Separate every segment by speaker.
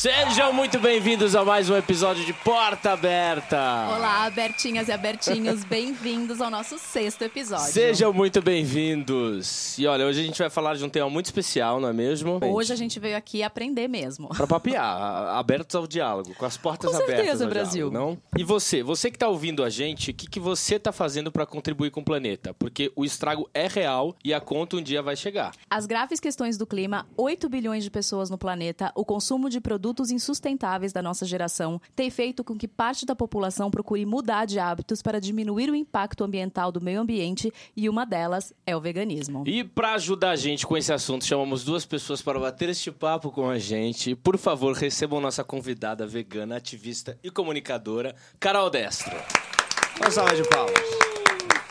Speaker 1: Sejam muito bem-vindos a mais um episódio de Porta Aberta.
Speaker 2: Olá, abertinhas e abertinhos, bem-vindos ao nosso sexto episódio.
Speaker 1: Sejam muito bem-vindos. E olha, hoje a gente vai falar de um tema muito especial, não é mesmo?
Speaker 2: Hoje a gente veio aqui aprender mesmo.
Speaker 1: Pra papiar, abertos ao diálogo, com as portas
Speaker 2: com
Speaker 1: abertas.
Speaker 2: Certeza, Brasil.
Speaker 1: Diálogo, não? E você, você que tá ouvindo a gente, o que, que você tá fazendo para contribuir com o planeta? Porque o estrago é real e a conta um dia vai chegar.
Speaker 2: As graves questões do clima, 8 bilhões de pessoas no planeta, o consumo de produtos produtos insustentáveis da nossa geração tem feito com que parte da população procure mudar de hábitos para diminuir o impacto ambiental do meio ambiente e uma delas é o veganismo.
Speaker 1: E para ajudar a gente com esse assunto, chamamos duas pessoas para bater este papo com a gente. Por favor, recebam nossa convidada vegana, ativista e comunicadora, Carol Destro. Uma salva de palmas.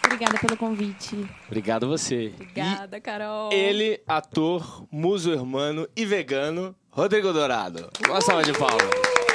Speaker 3: Obrigada pelo convite.
Speaker 1: Obrigado você.
Speaker 2: Obrigada,
Speaker 1: e
Speaker 2: Carol.
Speaker 1: Ele, ator, muso hermano e vegano, Rodrigo Dourado. Uma salva de palmas.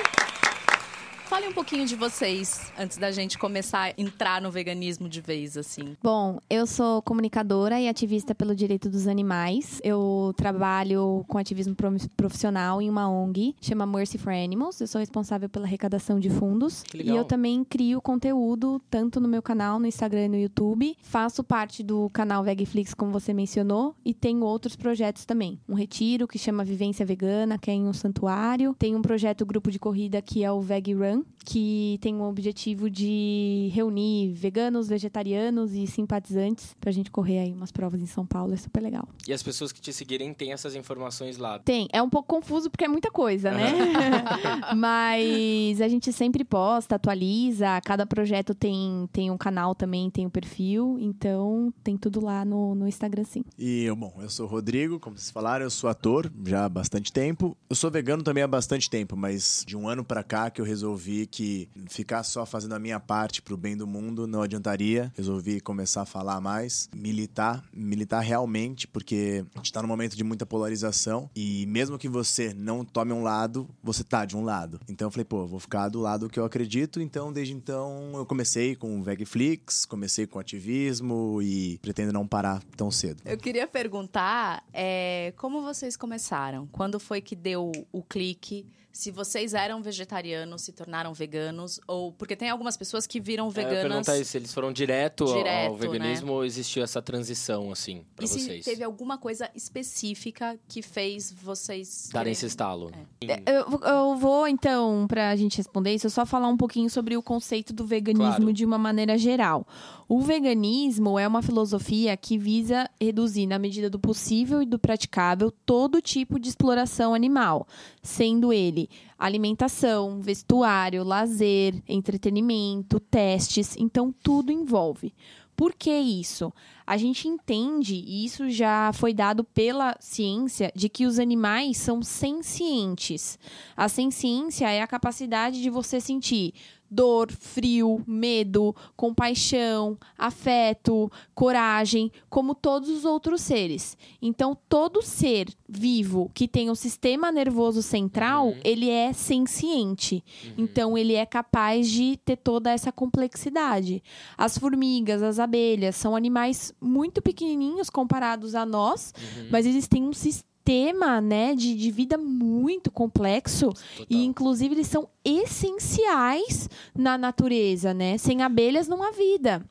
Speaker 2: Fale um pouquinho de vocês antes da gente começar a entrar no veganismo de vez, assim.
Speaker 3: Bom, eu sou comunicadora e ativista pelo direito dos animais. Eu trabalho com ativismo profissional em uma ONG, chama Mercy for Animals. Eu sou responsável pela arrecadação de fundos.
Speaker 1: Que legal.
Speaker 3: E eu também crio conteúdo tanto no meu canal, no Instagram e no YouTube. Faço parte do canal Vegflix, como você mencionou, e tenho outros projetos também. Um retiro que chama Vivência Vegana, que é em um santuário. Tem um projeto grupo de corrida que é o Veg Run, que tem o objetivo de reunir veganos, vegetarianos e simpatizantes pra gente correr aí umas provas em São Paulo. É super legal.
Speaker 1: E as pessoas que te seguirem têm essas informações lá?
Speaker 3: Tem. É um pouco confuso porque é muita coisa, né? Mas a gente sempre posta, atualiza. Cada projeto tem, tem um canal também, tem um perfil. Então tem tudo lá no, no Instagram, sim.
Speaker 4: E, bom, eu sou o Rodrigo, como vocês falaram, eu sou ator já há bastante tempo. Eu sou vegano também há bastante tempo, mas de um ano para cá que eu resolvi resolvi que ficar só fazendo a minha parte pro bem do mundo não adiantaria. Resolvi começar a falar mais, militar, militar realmente, porque a gente tá num momento de muita polarização e mesmo que você não tome um lado, você tá de um lado. Então eu falei, pô, vou ficar do lado que eu acredito. Então, desde então, eu comecei com o Vegflix, comecei com ativismo e pretendo não parar tão cedo.
Speaker 2: Eu queria perguntar é, como vocês começaram? Quando foi que deu o clique? Se vocês eram vegetarianos, se tornaram veganos, ou. Porque tem algumas pessoas que viram veganas. É, eu
Speaker 1: perguntar isso, se eles foram direto,
Speaker 2: direto
Speaker 1: ao veganismo
Speaker 2: né?
Speaker 1: ou existiu essa transição, assim, pra
Speaker 2: e
Speaker 1: vocês?
Speaker 2: se teve alguma coisa específica que fez vocês.
Speaker 1: Darem esse estalo.
Speaker 3: É. é. Eu, eu, vou, então, pra gente responder isso, só falar um pouquinho sobre o conceito do veganismo claro. de uma maneira geral. O veganismo é uma filosofia que visa reduzir, na medida do possível e do praticável, todo tipo de exploração animal, sendo ele alimentação, vestuário, lazer, entretenimento, testes, então tudo envolve. Por que isso? A gente entende, e isso já foi dado pela ciência, de que os animais são sencientes. A senciência é a capacidade de você sentir dor, frio, medo, compaixão, afeto, coragem, como todos os outros seres. Então, todo ser vivo que tem o sistema nervoso central, uhum. ele é senciente. Uhum. Então, ele é capaz de ter toda essa complexidade. As formigas, as abelhas são animais muito pequenininhos comparados a nós, uhum. mas eles têm um sistema sistema né, de, de vida muito complexo Total. e inclusive eles são essenciais na natureza, né? Sem abelhas não há vida.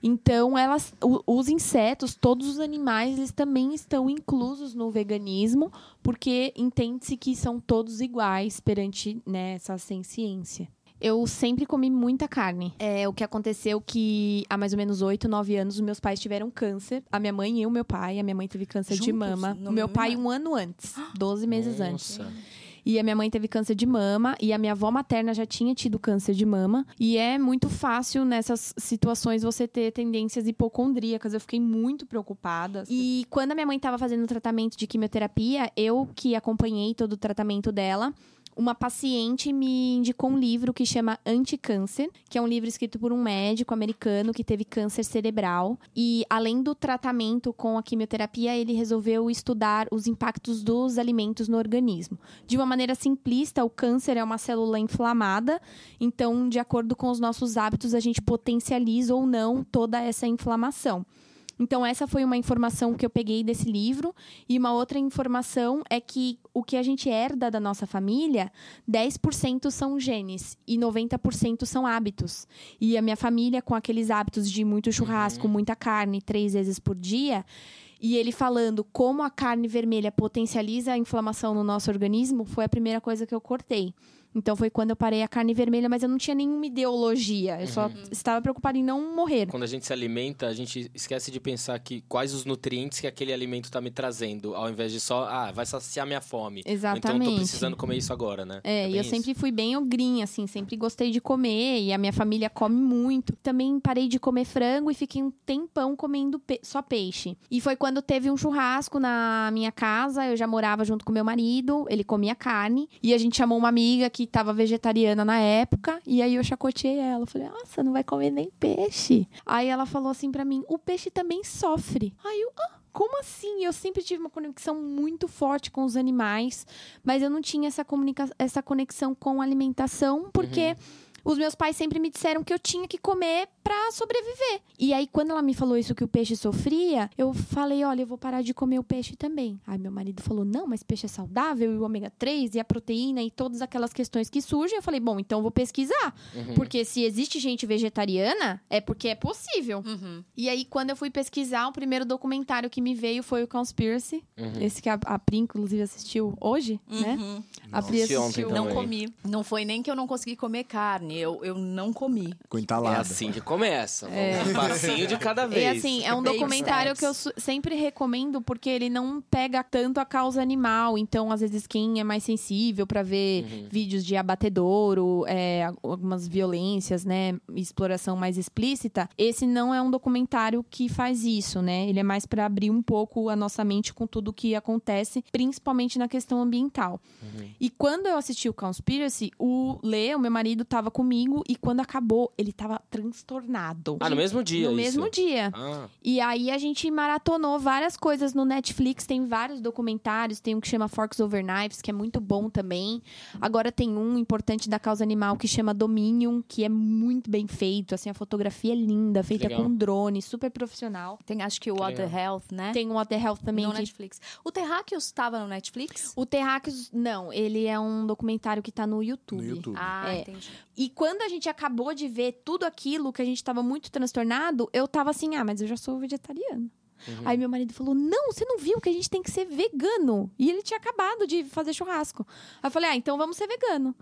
Speaker 3: Então, elas, os insetos, todos os animais, eles também estão inclusos no veganismo, porque entende-se que são todos iguais perante né, essa ciência eu sempre comi muita carne. É, o que aconteceu que há mais ou menos 8, 9 anos, os meus pais tiveram câncer. A minha mãe e o meu pai. A minha mãe teve câncer Juntos? de mama. O meu pai um ano antes. 12 meses
Speaker 1: Nossa.
Speaker 3: antes. E a minha mãe teve câncer de mama e a minha avó materna já tinha tido câncer de mama. E é muito fácil nessas situações você ter tendências hipocondríacas. Eu fiquei muito preocupada. E quando a minha mãe estava fazendo o tratamento de quimioterapia, eu que acompanhei todo o tratamento dela, uma paciente me indicou um livro que chama Anticâncer, que é um livro escrito por um médico americano que teve câncer cerebral. E além do tratamento com a quimioterapia, ele resolveu estudar os impactos dos alimentos no organismo. De uma maneira simplista, o câncer é uma célula inflamada, então, de acordo com os nossos hábitos, a gente potencializa ou não toda essa inflamação. Então, essa foi uma informação que eu peguei desse livro. E uma outra informação é que o que a gente herda da nossa família, 10% são genes e 90% são hábitos. E a minha família, com aqueles hábitos de muito churrasco, uhum. muita carne, três vezes por dia. E ele falando como a carne vermelha potencializa a inflamação no nosso organismo, foi a primeira coisa que eu cortei. Então foi quando eu parei a carne vermelha, mas eu não tinha nenhuma ideologia. Eu só uhum. estava preocupada em não morrer.
Speaker 1: Quando a gente se alimenta, a gente esquece de pensar que quais os nutrientes que aquele alimento está me trazendo, ao invés de só, ah, vai saciar minha fome.
Speaker 3: Exatamente.
Speaker 1: Então tô precisando comer isso agora, né?
Speaker 3: É, é e eu isso. sempre fui bem ogrinha, assim, sempre gostei de comer e a minha família come muito. Também parei de comer frango e fiquei um tempão comendo pe só peixe. E foi quando teve um churrasco na minha casa, eu já morava junto com meu marido, ele comia carne e a gente chamou uma amiga que estava vegetariana na época, e aí eu chacoteei ela. Falei, nossa, não vai comer nem peixe. Aí ela falou assim para mim: o peixe também sofre. Aí eu, ah, como assim? Eu sempre tive uma conexão muito forte com os animais, mas eu não tinha essa, comunica essa conexão com alimentação, porque. Uhum os meus pais sempre me disseram que eu tinha que comer para sobreviver. E aí, quando ela me falou isso que o peixe sofria, eu falei: olha, eu vou parar de comer o peixe também. Aí meu marido falou: não, mas peixe é saudável, e o ômega 3 e a proteína e todas aquelas questões que surgem. Eu falei: bom, então eu vou pesquisar. Uhum. Porque se existe gente vegetariana, é porque é possível. Uhum. E aí, quando eu fui pesquisar, o primeiro documentário que me veio foi o Conspiracy. Uhum. Esse que a, a Pri, inclusive, assistiu hoje, né?
Speaker 2: Uhum. A Pri assistiu. Não comi. Não foi nem que eu não consegui comer carne eu, eu não comi.
Speaker 4: Com entalada.
Speaker 1: É assim que começa. É. Um passinho de cada vez.
Speaker 3: E assim, é um documentário que eu sempre recomendo porque ele não pega tanto a causa animal. Então, às vezes, quem é mais sensível para ver uhum. vídeos de abatedouro, é, algumas violências, né? Exploração mais explícita, esse não é um documentário que faz isso, né? Ele é mais para abrir um pouco a nossa mente com tudo que acontece, principalmente na questão ambiental. Uhum. E quando eu assisti o Conspiracy, o Lê, o meu marido, tava comigo comigo e quando acabou, ele tava transtornado.
Speaker 1: Ah, no mesmo dia?
Speaker 3: No
Speaker 1: isso?
Speaker 3: mesmo dia. Ah. E aí a gente maratonou várias coisas no Netflix, tem vários documentários, tem um que chama Forks Over Knives, que é muito bom também. Agora tem um importante da causa animal que chama Dominion, que é muito bem feito, assim, a fotografia é linda, feita Legal. com drone, super profissional.
Speaker 2: Tem acho que o Water Health, né?
Speaker 3: Tem o Water Health também.
Speaker 2: No que... Netflix. O Terráqueos estava no Netflix?
Speaker 3: O Terráqueos, não, ele é um documentário que tá no YouTube.
Speaker 4: No YouTube.
Speaker 2: Ah, é. entendi.
Speaker 3: E quando a gente acabou de ver tudo aquilo que a gente estava muito transtornado, eu tava assim, ah, mas eu já sou vegetariano. Uhum. Aí meu marido falou: Não, você não viu que a gente tem que ser vegano. E ele tinha acabado de fazer churrasco. Aí eu falei: Ah, então vamos ser vegano.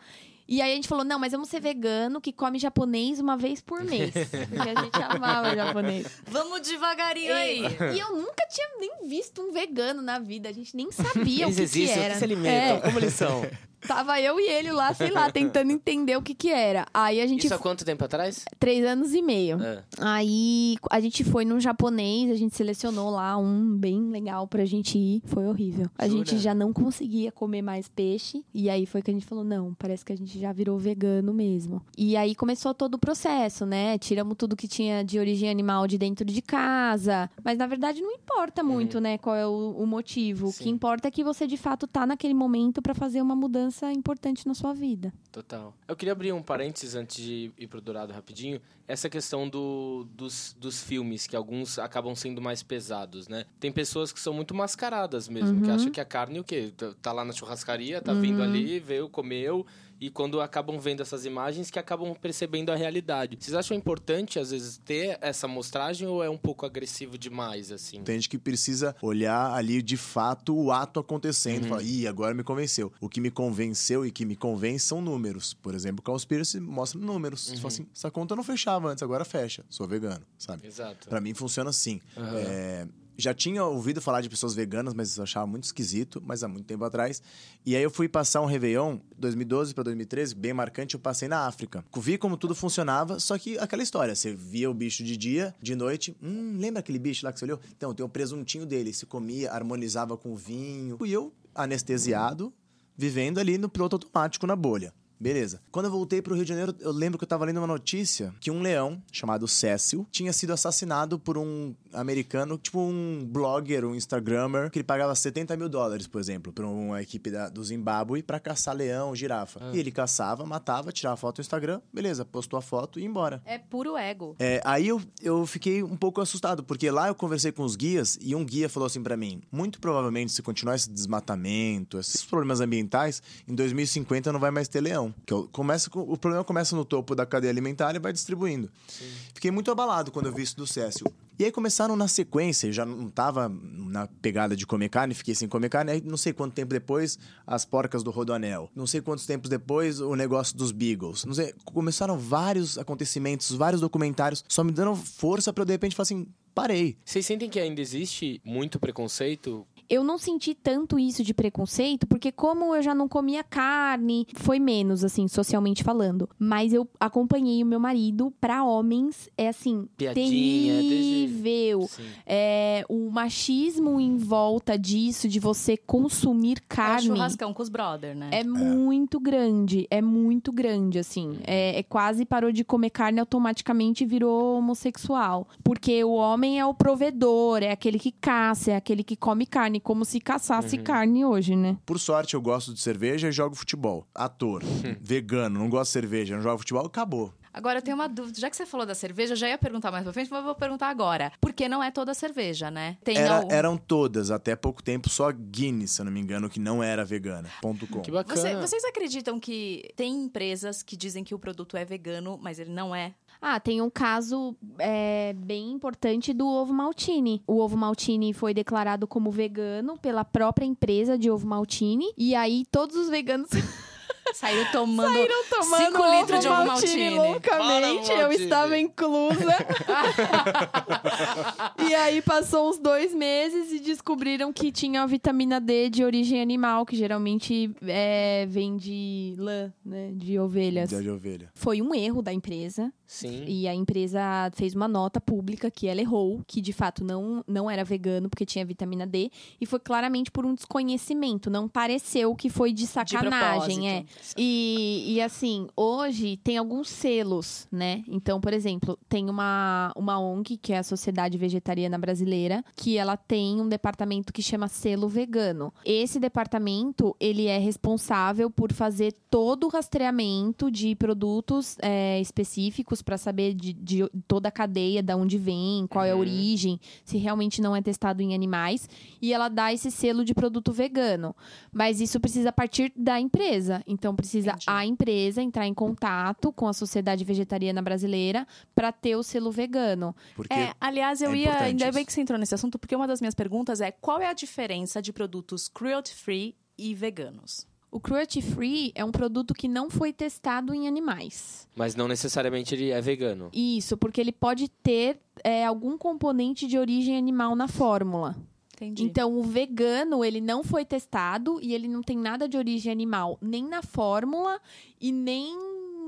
Speaker 3: E aí a gente falou, não, mas vamos ser vegano que come japonês uma vez por mês. Porque a gente amava japonês.
Speaker 2: Vamos devagarinho é. aí.
Speaker 3: E eu nunca tinha nem visto um vegano na vida. A gente nem sabia eles o que, existem, que era.
Speaker 1: Eles se alimentam, é. como eles são?
Speaker 3: Tava eu e ele lá, sei lá, tentando entender o que que era. Aí a gente...
Speaker 1: Isso há quanto tempo atrás?
Speaker 3: Três anos e meio. É. Aí a gente foi num japonês, a gente selecionou lá um bem legal pra gente ir. Foi horrível. A Jura? gente já não conseguia comer mais peixe. E aí foi que a gente falou, não, parece que a gente já virou vegano mesmo. E aí começou todo o processo, né? Tiramos tudo que tinha de origem animal de dentro de casa. Mas na verdade não importa muito, uhum. né, qual é o, o motivo. Sim. O que importa é que você de fato tá naquele momento para fazer uma mudança mudança importante na sua vida.
Speaker 1: Total. Eu queria abrir um parênteses antes de ir pro Dourado rapidinho. Essa questão do, dos, dos filmes, que alguns acabam sendo mais pesados, né? Tem pessoas que são muito mascaradas mesmo, uhum. que acham que a carne o quê? Tá, tá lá na churrascaria, tá uhum. vindo ali, veio, comeu e quando acabam vendo essas imagens que acabam percebendo a realidade. Vocês acham importante, às vezes, ter essa mostragem ou é um pouco agressivo demais, assim?
Speaker 4: Tem gente que precisa olhar ali de fato o ato acontecendo uhum. e falar, ih, agora me convenceu. O que me convenceu e que me convence são números. Por exemplo, o Conspiracy mostra números. Uhum. Você fala assim, essa conta não fechava antes, agora fecha. Sou vegano, sabe?
Speaker 1: Exato.
Speaker 4: Pra mim funciona assim. Uhum. É já tinha ouvido falar de pessoas veganas, mas achava muito esquisito, mas há muito tempo atrás. E aí eu fui passar um Réveillon, 2012 para 2013, bem marcante, eu passei na África. Vi como tudo funcionava, só que aquela história, você via o bicho de dia, de noite, hum, lembra aquele bicho lá que você olhou? Então, tem o presuntinho dele, se comia, harmonizava com o vinho. E eu, anestesiado, vivendo ali no piloto automático na bolha. Beleza. Quando eu voltei pro Rio de Janeiro, eu lembro que eu tava lendo uma notícia que um leão, chamado Cécil, tinha sido assassinado por um americano, tipo um blogger, um Instagrammer, que ele pagava 70 mil dólares, por exemplo, pra uma equipe da, do Zimbábue pra caçar leão, girafa. Ah. E ele caçava, matava, tirava foto no Instagram, beleza, postou a foto e ia embora.
Speaker 2: É puro ego.
Speaker 4: É, aí eu, eu fiquei um pouco assustado, porque lá eu conversei com os guias e um guia falou assim para mim: muito provavelmente, se continuar esse desmatamento, esses problemas ambientais, em 2050 não vai mais ter leão. Que começa, o problema começa no topo da cadeia alimentar e vai distribuindo. Sim. Fiquei muito abalado quando eu vi isso do Cécio. E aí começaram na sequência, já não tava na pegada de comer carne, fiquei sem comer carne. Aí não sei quanto tempo depois, as porcas do Rodoanel. Não sei quantos tempos depois, o negócio dos Beagles. Não sei, começaram vários acontecimentos, vários documentários, só me dando força para eu de repente falar assim, parei.
Speaker 1: Vocês sentem que ainda existe muito preconceito
Speaker 3: eu não senti tanto isso de preconceito, porque como eu já não comia carne, foi menos, assim, socialmente falando. Mas eu acompanhei o meu marido para homens, é assim, Piadinha, terrível. É, o machismo em volta disso, de você consumir carne. É
Speaker 2: churrascão com os brother, né?
Speaker 3: É, é, muito grande, é muito grande, assim. É, é quase parou de comer carne automaticamente virou homossexual. Porque o homem é o provedor, é aquele que caça, é aquele que come carne, como se caçasse uhum. carne hoje, né?
Speaker 4: Por sorte, eu gosto de cerveja e jogo futebol. Ator, vegano, não gosto de cerveja, não jogo futebol, acabou.
Speaker 2: Agora, eu tenho uma dúvida. Já que você falou da cerveja, eu já ia perguntar mais pra frente, mas eu vou perguntar agora. Porque não é toda cerveja, né?
Speaker 4: Tem era, algum... Eram todas, até pouco tempo, só Guinness, se eu não me engano, que não era vegana. Ponto com.
Speaker 1: Que bacana. Você,
Speaker 2: vocês acreditam que tem empresas que dizem que o produto é vegano, mas ele não é?
Speaker 3: Ah, tem um caso é, bem importante do ovo maltine. O ovo maltine foi declarado como vegano pela própria empresa de ovo maltine. E aí todos os veganos.
Speaker 2: Saíram tomando 5 litros de ovo maltine.
Speaker 3: Loucamente, eu estava inclusa. e aí passou uns dois meses e descobriram que tinha a vitamina D de origem animal, que geralmente é, vem de lã, né? De ovelhas.
Speaker 4: De ovelha.
Speaker 3: Foi um erro da empresa.
Speaker 1: Sim.
Speaker 3: E a empresa fez uma nota pública que ela errou, que de fato não, não era vegano porque tinha vitamina D. E foi claramente por um desconhecimento. Não pareceu que foi de sacanagem. De é. E, e assim, hoje tem alguns selos, né? Então, por exemplo, tem uma, uma ONG, que é a Sociedade Vegetariana Brasileira, que ela tem um departamento que chama selo vegano. Esse departamento, ele é responsável por fazer todo o rastreamento de produtos é, específicos para saber de, de, toda a cadeia, de onde vem, qual uhum. é a uhum. origem, se realmente não é testado em animais. E ela dá esse selo de produto vegano. Mas isso precisa partir da empresa. Então, precisa Entendi. a empresa entrar em contato com a Sociedade Vegetariana Brasileira para ter o selo vegano.
Speaker 2: Porque é, aliás, eu é ia. Ainda bem que você entrou nesse assunto, porque uma das minhas perguntas é qual é a diferença de produtos cruelty free e veganos?
Speaker 3: O cruelty free é um produto que não foi testado em animais.
Speaker 1: Mas não necessariamente ele é vegano.
Speaker 3: Isso, porque ele pode ter é, algum componente de origem animal na fórmula.
Speaker 2: Entendi.
Speaker 3: Então, o vegano, ele não foi testado e ele não tem nada de origem animal, nem na fórmula e nem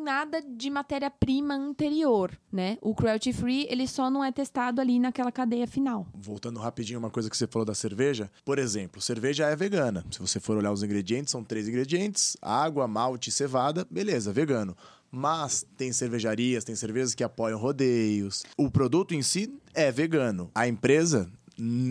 Speaker 3: nada de matéria-prima anterior, né? O cruelty free, ele só não é testado ali naquela cadeia final.
Speaker 4: Voltando rapidinho uma coisa que você falou da cerveja, por exemplo, cerveja é vegana. Se você for olhar os ingredientes, são três ingredientes: água, malte, cevada, beleza, vegano. Mas tem cervejarias, tem cervejas que apoiam rodeios. O produto em si é vegano. A empresa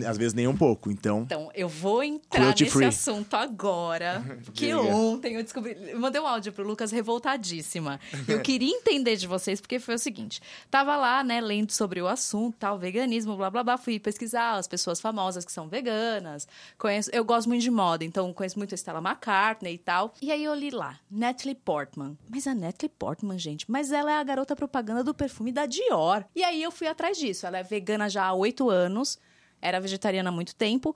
Speaker 4: às vezes nem um pouco, então...
Speaker 2: Então, eu vou entrar nesse free. assunto agora, porque ontem eu descobri... Eu mandei um áudio pro Lucas revoltadíssima. Eu queria entender de vocês, porque foi o seguinte. Tava lá, né, lendo sobre o assunto, tal, veganismo, blá, blá, blá. Fui pesquisar as pessoas famosas que são veganas. Conheço, eu gosto muito de moda, então conheço muito a Stella McCartney e tal. E aí eu li lá, Natalie Portman. Mas a Natalie Portman, gente, mas ela é a garota propaganda do perfume da Dior. E aí eu fui atrás disso. Ela é vegana já há oito anos era vegetariana há muito tempo.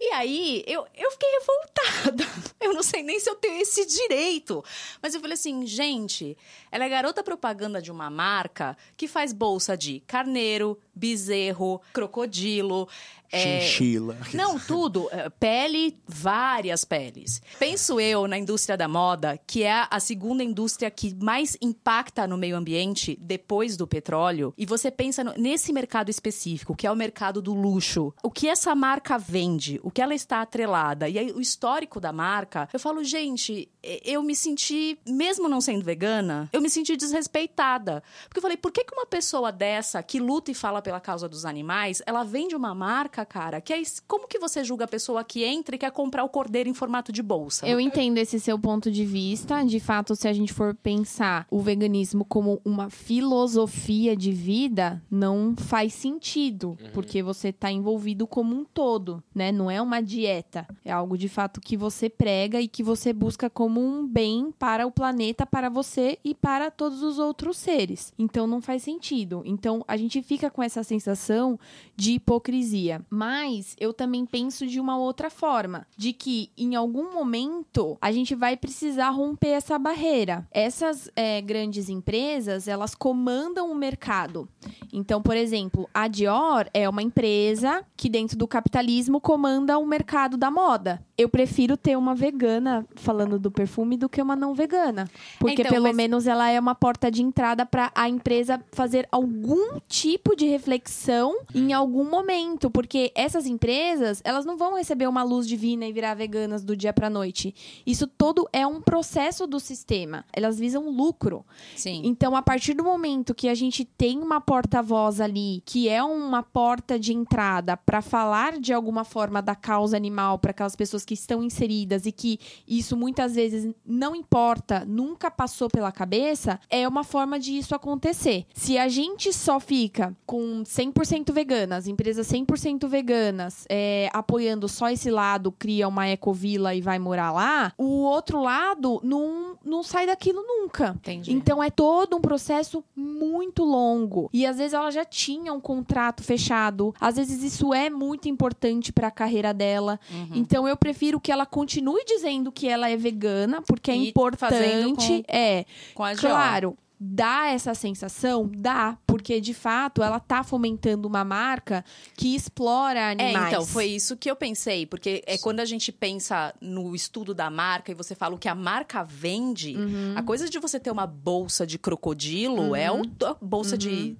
Speaker 2: E aí, eu, eu fiquei revoltada. Eu não sei nem se eu tenho esse direito. Mas eu falei assim, gente, ela é garota propaganda de uma marca que faz bolsa de carneiro, bezerro, crocodilo. É...
Speaker 4: Chinchila.
Speaker 2: Não, tudo. É, pele, várias peles. Penso eu na indústria da moda, que é a segunda indústria que mais impacta no meio ambiente depois do petróleo. E você pensa nesse mercado específico, que é o mercado do luxo. O que essa marca vende, o que ela está atrelada. E aí, o histórico da marca, eu falo, gente, eu me senti, mesmo não sendo vegana, eu me senti desrespeitada. Porque eu falei, por que, que uma pessoa dessa, que luta e fala pela causa dos animais, ela vende uma marca, cara, que é. Como que você julga a pessoa que entra e quer comprar o cordeiro em formato de bolsa?
Speaker 3: Eu entendo esse seu ponto de vista. De fato, se a gente for pensar o veganismo como uma filosofia de vida, não faz sentido. Uhum. Porque você está envolvido como um todo, né? Não é uma dieta. É algo de fato que você prega e que você busca como um bem para o planeta, para você e para todos os outros seres. Então não faz sentido. Então a gente fica com essa sensação de hipocrisia. Mas eu também penso de uma outra forma, de que em algum momento a gente vai precisar romper essa barreira. Essas é, grandes empresas elas comandam o mercado. Então, por exemplo, a Dior é uma empresa que dentro do capitalismo comanda o mercado da moda. Eu prefiro ter uma vegana falando do perfume do que uma não vegana, porque então, pelo mas... menos ela é uma porta de entrada para a empresa fazer algum tipo de reflexão em algum momento, porque essas empresas, elas não vão receber uma luz divina e virar veganas do dia para noite. Isso todo é um processo do sistema. Elas visam lucro.
Speaker 2: Sim.
Speaker 3: Então, a partir do momento que a gente tem uma porta-voz ali, que é uma porta de entrada para falar de alguma forma da causa animal para aquelas pessoas que estão inseridas e que isso muitas vezes não importa, nunca passou pela cabeça, é uma forma de isso acontecer. Se a gente só fica com 100% veganas, empresas 100% veganas, é, apoiando só esse lado, cria uma ecovila e vai morar lá, o outro lado não, não sai daquilo nunca.
Speaker 2: Entendi.
Speaker 3: Então é todo um processo muito longo. E às vezes ela já tinha um contrato fechado, às vezes isso é muito importante para a carreira dela. Uhum. Então eu prefiro que ela continue dizendo que ela é vegana, porque é importante.
Speaker 2: Com,
Speaker 3: é.
Speaker 2: Com a
Speaker 3: claro, dá essa sensação? Dá, porque de fato ela tá fomentando uma marca que explora animais.
Speaker 2: É, então, foi isso que eu pensei, porque é quando a gente pensa no estudo da marca e você fala o que a marca vende, uhum. a coisa de você ter uma bolsa de crocodilo uhum. é uma bolsa uhum. de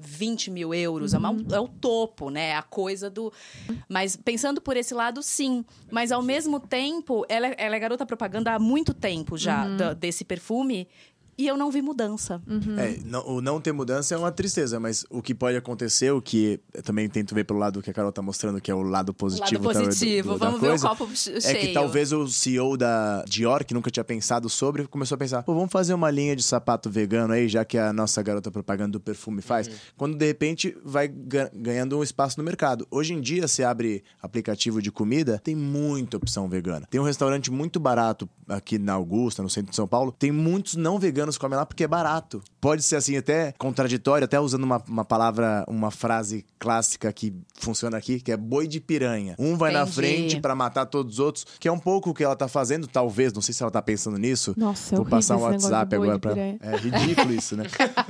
Speaker 2: 20 mil euros, uhum. é, uhum. é, o topo, né? A coisa do. Mas pensando por esse lado, sim. Mas ao mesmo tempo, ela, é, ela é garota propaganda há muito tempo já uhum. desse perfume e eu não vi mudança.
Speaker 4: Uhum. É, não, o não ter mudança é uma tristeza, mas o que pode acontecer, o que eu também tento ver pelo lado que a Carol tá mostrando, que é o lado positivo.
Speaker 2: O lado positivo,
Speaker 4: do, do,
Speaker 2: vamos ver
Speaker 4: coisa,
Speaker 2: o copo cheio.
Speaker 4: É que talvez o CEO da Dior, que nunca tinha pensado sobre, começou a pensar, pô, vamos fazer uma linha de sapato vegano aí, já que a nossa garota propaganda do perfume faz. Uhum. Quando de repente vai ganhando um espaço no mercado. Hoje em dia, você abre aplicativo de comida, tem muita opção vegana. Tem um restaurante muito barato aqui na Augusta, no centro de São Paulo, tem muitos não veganos que comem lá porque é barato. Pode ser assim, até contraditório, até usando uma, uma palavra, uma frase clássica que funciona aqui, que é boi de piranha. Um vai Entendi. na frente para matar todos os outros, que é um pouco o que ela tá fazendo, talvez, não sei se ela tá pensando nisso.
Speaker 3: Nossa,
Speaker 4: Vou passar um WhatsApp agora pra. É ridículo isso, né?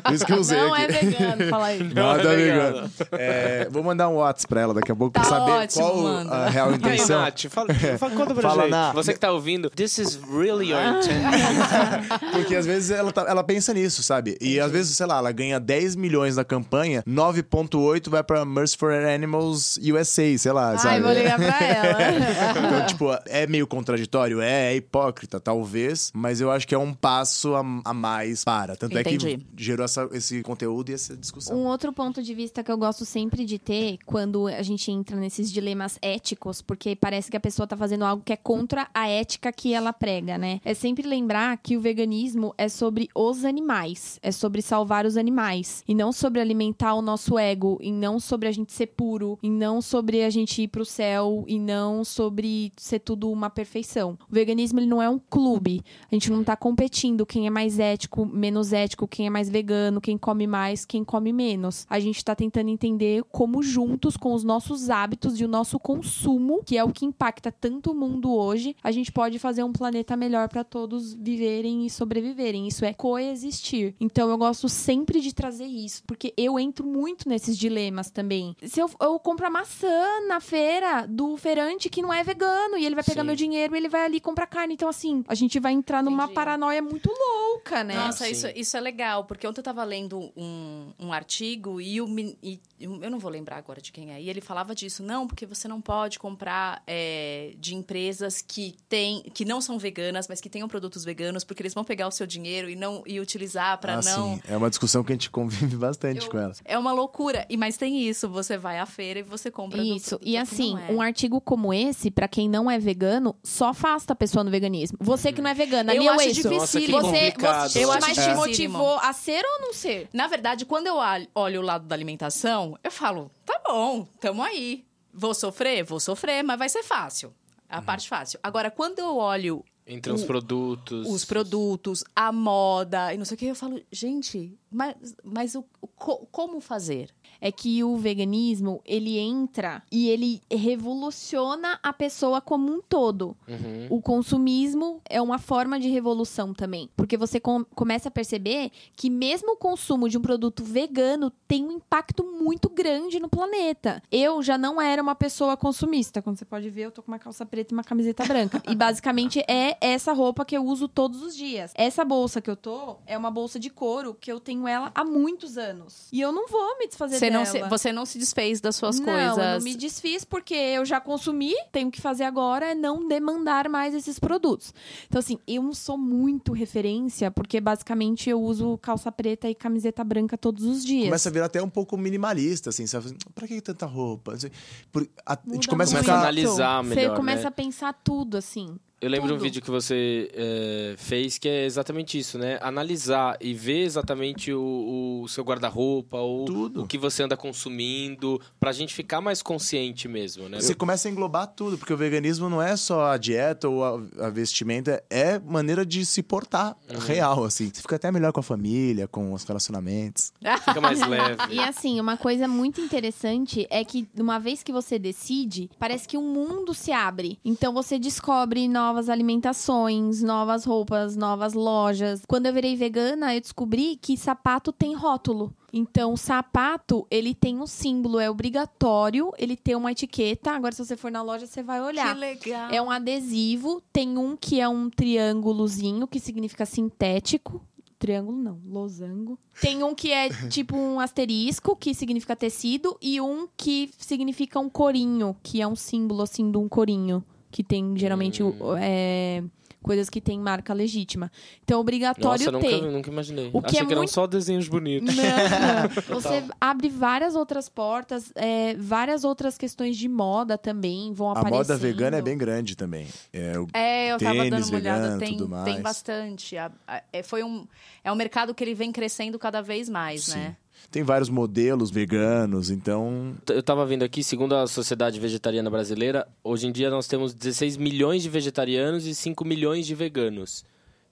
Speaker 4: Por isso que eu usei.
Speaker 3: Não
Speaker 4: aqui.
Speaker 3: é vegano, fala aí.
Speaker 4: Não, não é, é vegano. É, vou mandar um WhatsApp pra ela daqui a pouco
Speaker 2: tá
Speaker 4: pra saber
Speaker 2: ótimo,
Speaker 4: qual
Speaker 2: manda.
Speaker 4: a real intenção.
Speaker 1: Aí, Nath, fala, fala, conta pra fala, gente. Na... Você que tá ouvindo, this is really your intent.
Speaker 4: Porque às vezes ela, tá, ela pensa nisso, sabe? E às vezes, sei lá, ela ganha 10 milhões na campanha, 9.8 vai pra Mercy Animals USA, sei lá,
Speaker 3: Ai,
Speaker 4: sabe?
Speaker 3: vou ligar pra ela.
Speaker 4: então, tipo, é meio contraditório? É, é hipócrita, talvez, mas eu acho que é um passo a, a mais para. Tanto
Speaker 2: Entendi.
Speaker 4: é que gerou essa, esse conteúdo e essa discussão.
Speaker 3: Um outro ponto de vista que eu gosto sempre de ter quando a gente entra nesses dilemas éticos, porque parece que a pessoa tá fazendo algo que é contra a ética que ela prega, né? É sempre lembrar que o veganismo é sobre os animais, é sobre salvar os animais e não sobre alimentar o nosso ego, e não sobre a gente ser puro, e não sobre a gente ir pro céu, e não sobre ser tudo uma perfeição. O veganismo ele não é um clube. A gente não tá competindo quem é mais ético, menos ético, quem é mais vegano, quem come mais, quem come menos. A gente tá tentando entender como juntos com os nossos hábitos e o nosso consumo, que é o que impacta tanto o mundo hoje, a gente pode fazer um planeta melhor para todos viverem e sobreviverem. Isso é coexistir. Então eu gosto sempre de trazer isso, porque eu entro muito nesses dilemas também. Se eu, eu compro a maçã na feira do feirante que não é vegano e ele vai pegar
Speaker 1: Sim.
Speaker 3: meu dinheiro e ele vai ali comprar carne. Então, assim, a gente vai entrar numa
Speaker 2: Entendi.
Speaker 3: paranoia muito louca, né?
Speaker 2: Nossa,
Speaker 1: sim.
Speaker 2: isso, isso é legal, porque ontem eu tava lendo um, um artigo e, o, e eu não vou lembrar agora de quem é, e ele falava disso. Não, porque você não pode comprar é, de empresas que, tem, que não são veganas, mas que tenham produtos veganos, porque eles vão pegar o seu dinheiro e não e utilizar para
Speaker 4: Ah,
Speaker 2: não.
Speaker 4: sim. É uma discussão que a gente convive bastante
Speaker 2: Eu-
Speaker 4: com ela.
Speaker 2: É uma loucura. E mas tem isso, você vai à feira e você compra do
Speaker 3: Isso.
Speaker 2: produto
Speaker 3: E
Speaker 2: que
Speaker 3: assim,
Speaker 2: é.
Speaker 3: um artigo como esse, pra quem não é vegano, só afasta a pessoa no veganismo. Você que não é vegana,
Speaker 2: Eu
Speaker 3: ali é o
Speaker 2: acho
Speaker 1: que
Speaker 2: dificílimo.
Speaker 3: Você,
Speaker 1: complicado.
Speaker 3: você
Speaker 2: Eu acho
Speaker 3: mais te motivou a ser ou não ser?
Speaker 2: Na verdade, quando eu olho o lado da alimentação, eu falo, tá bom, tamo aí. Vou sofrer? Vou sofrer, mas vai ser fácil. É A parte fácil. Agora, quando eu olho
Speaker 1: Entre os
Speaker 2: O-
Speaker 1: produtos.
Speaker 2: os produtos, a moda e não sei o que, eu falo, gente, mas, mas o, o co- como fazer?
Speaker 3: É que o veganismo, ele entra e ele revoluciona a pessoa como um todo.
Speaker 1: Uhum.
Speaker 3: O consumismo é uma forma de revolução também. Porque você com- começa a perceber que mesmo o consumo de um produto vegano tem um impacto muito grande no planeta. Eu já não era uma pessoa consumista. Quando você pode ver, eu tô com uma calça preta e uma camiseta branca. e basicamente é essa roupa que eu uso todos os dias. Essa bolsa que eu tô é uma bolsa de couro que eu tenho ela há muitos anos. E eu não vou me desfazer
Speaker 2: Você
Speaker 3: dela.
Speaker 2: não, se, você não se desfez das suas
Speaker 3: não,
Speaker 2: coisas.
Speaker 3: eu não me desfiz porque eu já consumi, tenho que fazer agora é não demandar mais esses produtos. Então, assim, eu não sou muito referência, porque basicamente eu uso calça preta e camiseta branca todos os dias.
Speaker 4: Começa a virar até um pouco minimalista, assim, sabe? Pra que tanta roupa? Assim, por- a, a gente começa a
Speaker 1: muito.
Speaker 4: ficar...
Speaker 1: analisar melhor,
Speaker 3: Você começa
Speaker 1: né?
Speaker 3: a pensar tudo, assim.
Speaker 1: Eu lembro de um
Speaker 3: Tudo.
Speaker 1: vídeo que você é, fez que é exatamente isso, né? Analisar e ver exatamente o, o seu guarda-roupa, ou
Speaker 4: Tudo.
Speaker 1: o que você anda consumindo, pra gente ficar mais consciente mesmo, né?
Speaker 4: Você começa a englobar tudo, porque o veganismo não é só a dieta ou a, a vestimenta, é maneira de se portar real, assim. Você fica até melhor com a família, com os relacionamentos.
Speaker 1: Fica mais leve.
Speaker 3: E assim, uma coisa muito interessante é que uma vez que você decide, parece que um mundo se abre. Então você descobre novas alimentações, novas roupas, novas lojas. Quando eu virei vegana, eu descobri que sapato tem rótulo. Então, o sapato, ele tem um símbolo, é obrigatório, ele tem uma etiqueta. Agora, se você for na loja, você vai olhar.
Speaker 2: legal.
Speaker 3: É um adesivo, tem um que é um triângulozinho, que significa sintético. Triângulo não, losango. Tem um que é tipo um asterisco, que significa tecido, e um que significa um corinho, que é um símbolo assim de um corinho, que tem geralmente
Speaker 1: Hum.
Speaker 3: é, coisas que tem marca legítima. Então é obrigatório
Speaker 1: Nossa,
Speaker 3: ter.
Speaker 1: nunca, nunca imaginei.
Speaker 3: O que
Speaker 1: Achei
Speaker 3: é
Speaker 1: que eram
Speaker 3: muito-
Speaker 1: só desenhos bonitos.
Speaker 3: Não, não. Você abre várias outras portas, é, várias outras questões de moda também vão
Speaker 4: A
Speaker 3: aparecendo.
Speaker 4: moda vegana é bem grande também. É, o-
Speaker 2: É, eu tava
Speaker 4: Tênis
Speaker 2: dando uma olhada,
Speaker 4: vegano,
Speaker 2: tem,
Speaker 4: tudo mais.
Speaker 2: tem bastante. A- a- é, foi um, é um mercado que ele vem crescendo cada vez mais,
Speaker 4: Sim.
Speaker 2: né?
Speaker 4: Tem vários modelos veganos, então
Speaker 1: Eu tava vendo aqui, segundo a Sociedade Vegetariana Brasileira, hoje em dia nós temos 16 milhões de vegetarianos e 5 milhões de veganos.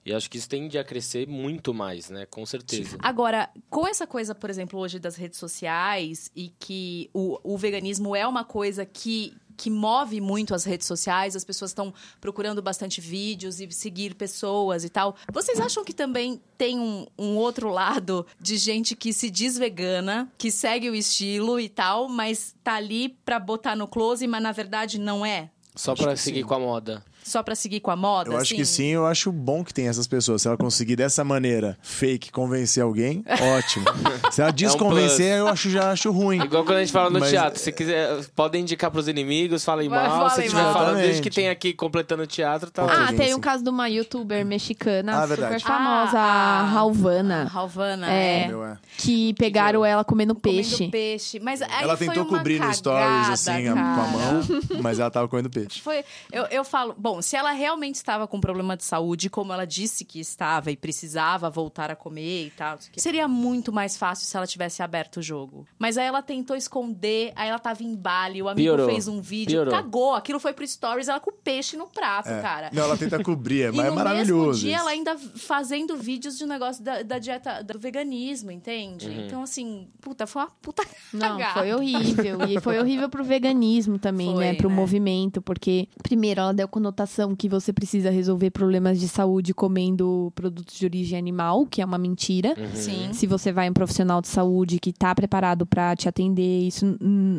Speaker 1: E acho que isso tende a crescer muito mais, né? Com certeza.
Speaker 2: Agora, com essa coisa, por exemplo, hoje das redes sociais e que o, o veganismo é uma coisa que, que move muito as redes sociais, as pessoas estão procurando bastante vídeos e seguir pessoas e tal. Vocês acham que também tem um, um outro lado de gente que se diz vegana, que segue o estilo e tal, mas tá ali pra botar no close, mas na verdade não é?
Speaker 1: Só
Speaker 4: Acho
Speaker 1: pra seguir
Speaker 4: sim.
Speaker 1: com a moda.
Speaker 2: Só pra seguir com a moda?
Speaker 4: eu acho
Speaker 2: assim?
Speaker 4: que sim, eu acho bom que tem essas pessoas. Se ela conseguir dessa maneira fake convencer alguém, ótimo. Se ela desconvencer, eu acho, já acho ruim.
Speaker 1: Igual quando a gente fala no
Speaker 4: Mas-
Speaker 1: teatro, se quiser, podem indicar pros inimigos, falem mal, se
Speaker 2: falem
Speaker 1: tiver
Speaker 2: mal.
Speaker 1: falando, desde que tem aqui completando o teatro, tá.
Speaker 3: Ah, tem o caso de uma youtuber mexicana
Speaker 4: Ah,
Speaker 3: super
Speaker 4: verdade.
Speaker 3: famosa,
Speaker 2: Ah,
Speaker 3: a Ralvana,
Speaker 2: Halvana,
Speaker 3: É.
Speaker 2: é.
Speaker 4: É.
Speaker 3: que pegaram ela comendo peixe.
Speaker 2: Comendo peixe. Mas aí
Speaker 4: Ela
Speaker 2: foi
Speaker 4: tentou
Speaker 2: uma
Speaker 4: cobrir no stories, assim, a- com a
Speaker 2: cara.
Speaker 4: mão, mas ela tava comendo peixe.
Speaker 2: Foi, eu, eu falo, bom, se ela realmente estava com problema de saúde, como ela disse que estava e precisava voltar a comer e tal, seria muito mais fácil se ela tivesse aberto o jogo. Mas aí ela tentou esconder, aí ela tava em Bali, o amigo
Speaker 1: Piorou.
Speaker 2: fez um vídeo,
Speaker 1: Piorou.
Speaker 2: cagou, aquilo foi pro stories, ela com peixe no prato,
Speaker 4: É.
Speaker 2: cara.
Speaker 4: Não, ela tenta cobrir,
Speaker 2: E
Speaker 4: mas é maravilhoso.
Speaker 2: mesmo dia, ela ainda fazendo vídeos de um negócio da, da dieta, do veganismo, entende?
Speaker 1: Uhum.
Speaker 2: Então, assim, puta, foi uma puta
Speaker 3: Não,
Speaker 2: cagada.
Speaker 3: foi horrível. E foi horrível pro veganismo também,
Speaker 2: Foi,
Speaker 3: né? Pro
Speaker 2: né?
Speaker 3: movimento, porque, primeiro, ela deu conotação que você precisa resolver problemas de saúde comendo produtos de origem animal, que é uma mentira.
Speaker 1: Uhum.
Speaker 2: Sim.
Speaker 3: Se você vai em um profissional de saúde que está preparado para te atender, isso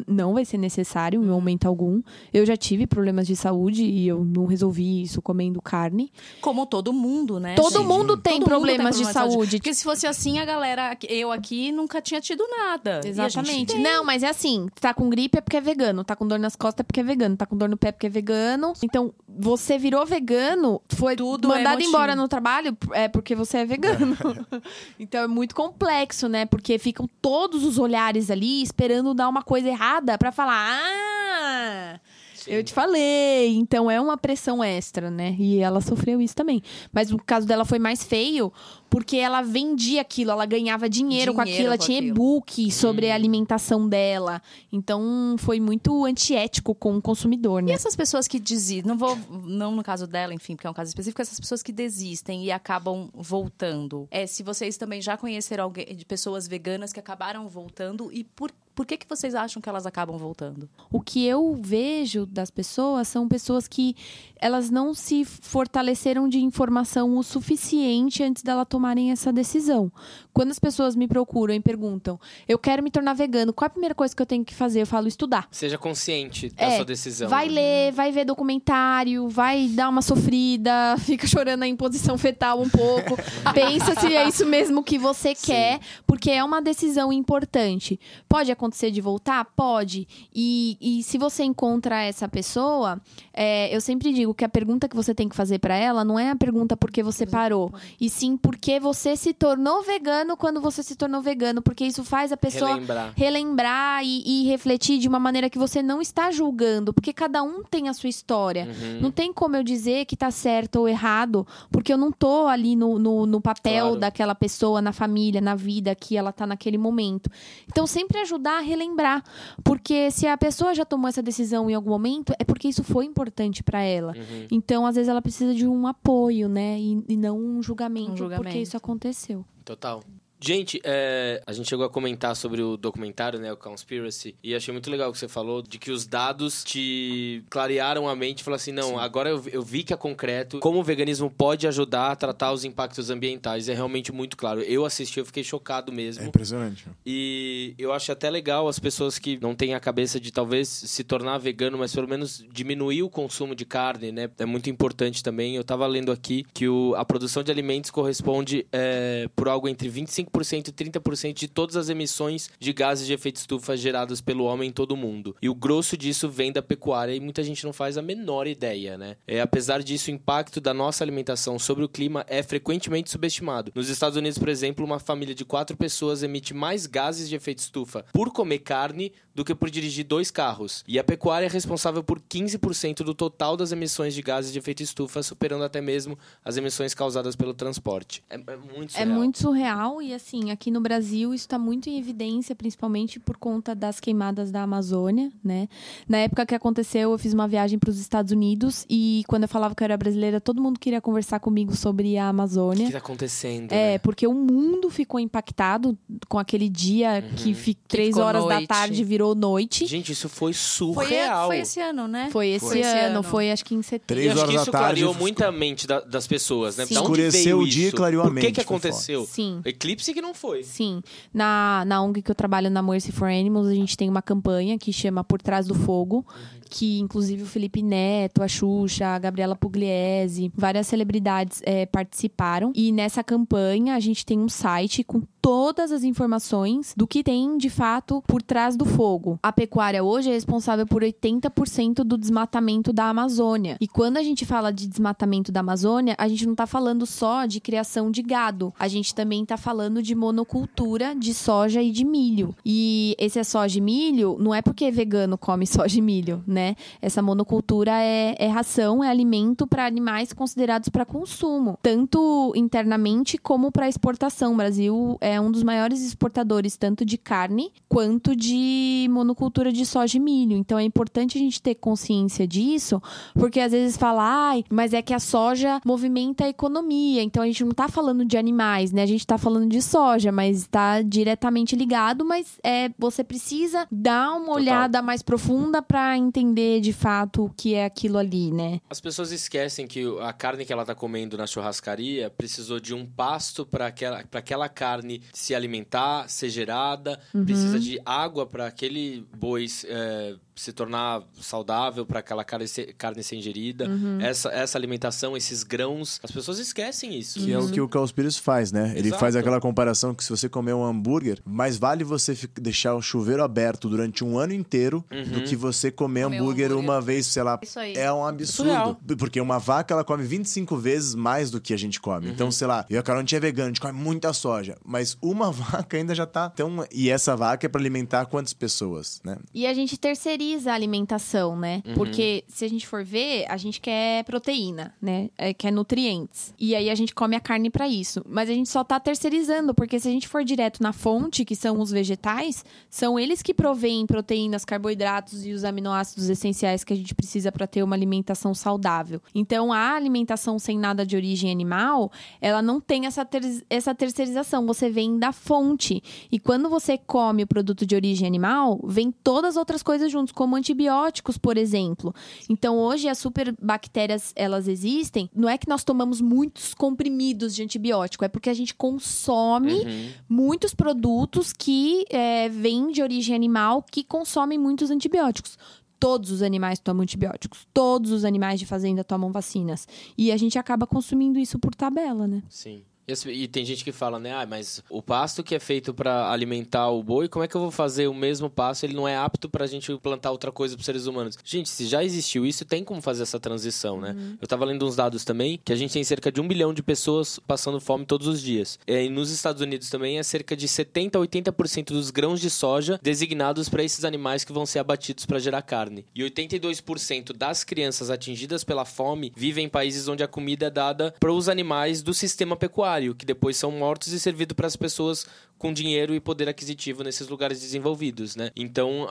Speaker 3: não vai ser necessário em momento algum. Eu já tive problemas de saúde e eu não resolvi isso comendo carne.
Speaker 2: Como todo mundo, né?
Speaker 3: Todo
Speaker 2: gente?
Speaker 3: mundo tem
Speaker 2: Todo mundo
Speaker 3: problemas de saúde.
Speaker 2: Porque se fosse assim, a galera, eu aqui, nunca tinha tido nada.
Speaker 3: Exatamente.
Speaker 2: tem.
Speaker 3: Não, mas é assim, tá com gripe é porque é vegano, tá com dor nas costas é porque é vegano, tá com dor no pé é porque é vegano. Então, você virou vegano, foi
Speaker 2: Tudo é
Speaker 3: mandado
Speaker 2: motivo.
Speaker 3: embora no trabalho é porque você é vegano. então é muito complexo, né? Porque ficam todos os olhares ali esperando dar uma coisa errada pra falar: "Ah, eu te falei, então é uma pressão extra, né? E ela sofreu isso também. Mas o caso dela foi mais feio, porque ela vendia aquilo, ela ganhava dinheiro, com
Speaker 2: Dinheiro
Speaker 3: aquilo, ela
Speaker 2: com
Speaker 3: tinha e-book sobre
Speaker 1: Hum.
Speaker 3: a alimentação dela. Então foi muito antiético com o consumidor,
Speaker 2: E
Speaker 3: né?
Speaker 2: essas pessoas que desistem, não vou, não no caso dela, enfim, porque é um caso específico, essas pessoas que desistem e acabam voltando. É, se vocês também já conheceram alguém de pessoas veganas que acabaram voltando e por, por que que vocês acham que elas acabam voltando?
Speaker 3: O que eu vejo das pessoas são pessoas que elas não se fortaleceram de informação o suficiente antes dela tomarem essa decisão. Quando as pessoas me procuram e perguntam, eu quero me tornar vegano, qual é a primeira coisa que eu tenho que fazer? Eu falo, estudar.
Speaker 1: Seja consciente da
Speaker 3: É,
Speaker 1: sua decisão.
Speaker 3: Vai
Speaker 1: né?
Speaker 3: ler, vai ver documentário, vai dar uma sofrida, fica chorando em posição fetal um pouco. Pensa se é isso mesmo que você
Speaker 1: Sim.
Speaker 3: quer, porque é uma decisão importante. Pode acontecer de voltar? Pode. E, e se você encontra essa pessoa, é, eu sempre digo que a pergunta que você tem que fazer pra ela não é a pergunta por que você parou, e sim por que você se tornou vegano quando você se tornou vegano, porque isso faz a pessoa
Speaker 1: Relembrar.
Speaker 3: relembrar e, e refletir de uma maneira que você não está julgando, porque cada um tem a sua história.
Speaker 1: Uhum.
Speaker 3: Não tem como eu dizer que tá certo ou errado, porque eu não tô ali no, no, no papel
Speaker 1: Claro.
Speaker 3: daquela pessoa, na família, na vida que ela tá naquele momento. Então, sempre ajudar a relembrar. Porque se a pessoa já tomou essa decisão em algum momento, é porque isso foi importante para ela.
Speaker 1: Uhum.
Speaker 3: Então, às vezes, ela precisa de um apoio, né? E, e não um julgamento,
Speaker 2: Um julgamento.
Speaker 3: Isso aconteceu.
Speaker 1: Total. Gente, é, a gente chegou a comentar sobre o documentário, né, o Conspiracy, e achei muito legal o que você falou, de que os dados te clarearam a mente e falaram assim, não, agora eu, vi- eu vi que é concreto, como o veganismo pode ajudar a tratar os impactos ambientais, é realmente muito claro. Eu assisti, eu fiquei chocado mesmo.
Speaker 4: É impressionante.
Speaker 1: E eu acho até legal as pessoas que não têm a cabeça de talvez se tornar vegano, mas pelo menos diminuir o consumo de carne, né? É muito importante também. Eu tava lendo aqui que o, a produção de alimentos corresponde é, por algo entre 25% e 30% de todas as emissões de gases de efeito estufa geradas pelo homem em todo o mundo. E o grosso disso vem da pecuária e muita gente não faz a menor ideia, né? É, apesar disso, o impacto da nossa alimentação sobre o clima é frequentemente subestimado. Nos Estados Unidos, por exemplo, uma família de quatro pessoas emite mais gases de efeito estufa por comer carne do que por dirigir dois carros. E a pecuária é responsável por 15% do total das emissões de gases de efeito estufa, superando até mesmo as emissões causadas pelo transporte. É, é muito
Speaker 3: É
Speaker 1: surreal.
Speaker 3: muito surreal e assim, aqui no Brasil isso está muito em evidência, principalmente por conta das queimadas da Amazônia, né? Na época que aconteceu, eu fiz uma viagem para os Estados Unidos e quando eu falava que eu era brasileira, todo mundo queria conversar comigo sobre a
Speaker 1: O
Speaker 3: Amazônia.
Speaker 1: que tá acontecendo,
Speaker 3: É,
Speaker 1: né?
Speaker 3: porque o mundo ficou impactado com aquele dia
Speaker 1: Uhum.
Speaker 3: que três horas da
Speaker 2: noite.
Speaker 3: tarde virou noite.
Speaker 1: Gente, isso foi
Speaker 2: Foi,
Speaker 1: surreal.
Speaker 2: foi esse ano, né?
Speaker 3: Foi esse,
Speaker 2: Foi esse
Speaker 3: ano,
Speaker 2: ano.
Speaker 3: foi acho que em setembro.
Speaker 4: Três
Speaker 1: acho
Speaker 4: horas
Speaker 1: que
Speaker 4: da
Speaker 1: isso
Speaker 4: tarde,
Speaker 1: clareou
Speaker 4: ficou-
Speaker 1: muito a mente da- das pessoas, né?
Speaker 3: Sim.
Speaker 1: Da
Speaker 4: Escureceu
Speaker 1: veio
Speaker 4: o dia e
Speaker 1: isso?
Speaker 4: clareou a
Speaker 1: que
Speaker 4: mente,
Speaker 1: que
Speaker 4: foi foda.
Speaker 1: aconteceu?
Speaker 3: Sim.
Speaker 1: Eclipse que não foi.
Speaker 3: Sim. Na, na ONG que eu trabalho, na Mercy for Animals, a gente tem uma campanha que chama Por Trás do Fogo, que inclusive o Felipe Neto, a Xuxa, a Gabriela Pugliese, várias celebridades eh, participaram. E nessa campanha a gente tem um site com todas as informações do que tem de fato por trás do fogo. A pecuária hoje é responsável por 80% do desmatamento da Amazônia. E quando a gente fala de desmatamento da Amazônia, a gente não tá falando só de criação de gado. A gente também tá falando de monocultura de soja e de milho. E esse é soja e milho, não é porque vegano come soja e milho, né? Essa monocultura é, é ração, é alimento para animais considerados para consumo, tanto internamente como para exportação. O Brasil é um dos maiores exportadores tanto de carne quanto de monocultura de soja e milho. Então é importante a gente ter consciência disso, porque às vezes fala, ai, mas é que a soja movimenta a economia, então a gente não tá falando de animais, né? A gente tá falando de soja, mas está diretamente ligado, mas é você precisa dar uma Total. olhada mais profunda para entender de fato o que é aquilo ali, né?
Speaker 1: As pessoas esquecem que a carne que ela está comendo na churrascaria precisou de um pasto para aquela, aquela carne se alimentar, ser gerada, uhum. precisa de água para aquele boi é, se tornar saudável para aquela carne ser, carne ser ingerida. Uhum. Essa, essa alimentação, esses grãos, as pessoas esquecem isso.
Speaker 4: Que uhum. é o que o Calspiris faz, né? Ele faz aquela comparação que se você comer um hambúrguer, mais vale você deixar o chuveiro aberto durante um ano inteiro uhum. do que você comer, comer hambúrguer, hambúrguer, uma vez, sei lá. É um absurdo. Porque uma vaca, ela come 25 vezes mais do que a gente come. Uhum. Então, sei lá, eu e a Carol, a gente é vegano, a gente come muita soja. Mas uma vaca ainda já tá tão... E essa vaca é para alimentar quantas pessoas, né?
Speaker 3: E a gente terceiriza a alimentação, né? Uhum. Porque se a gente for ver, a gente quer proteína, né? É, quer nutrientes. E aí a gente come a carne para isso. Mas a gente só tá terceirizando, porque se a gente for direto na fonte, que são os vegetais, são eles que provêm proteínas, carboidratos e os aminoácidos essenciais que a gente precisa para ter uma alimentação saudável. Então, a alimentação sem nada de origem animal, ela não tem essa, ter essa terceirização. Você vem da fonte. E quando você come o produto de origem animal, vem todas as outras coisas juntos como antibióticos, por exemplo. Então, hoje as superbactérias, elas existem, não é que nós tomamos muitos comprimidos de antibiótico, é porque a gente consome uhum. muitos produtos que é, vêm de origem animal que consomem muitos antibióticos todos os animais tomam antibióticos, todos os animais de fazenda tomam vacinas. E a gente acaba consumindo isso por tabela, né?
Speaker 1: Sim. E tem gente que fala, né? Ah, mas o pasto que é feito para alimentar o boi, como é que eu vou fazer o mesmo pasto? Ele não é apto para a gente plantar outra coisa para seres humanos. Gente, se já existiu isso, tem como fazer essa transição, né? Uhum. Eu tava lendo uns dados também que a gente tem cerca de um bilhão de pessoas passando fome todos os dias. E nos Estados Unidos também é cerca de 70 a 80% dos grãos de soja designados para esses animais que vão ser abatidos para gerar carne. E 82% das crianças atingidas pela fome vivem em países onde a comida é dada para os animais do sistema pecuário que depois são mortos e servido para as pessoas com dinheiro e poder aquisitivo nesses lugares desenvolvidos, né? Então,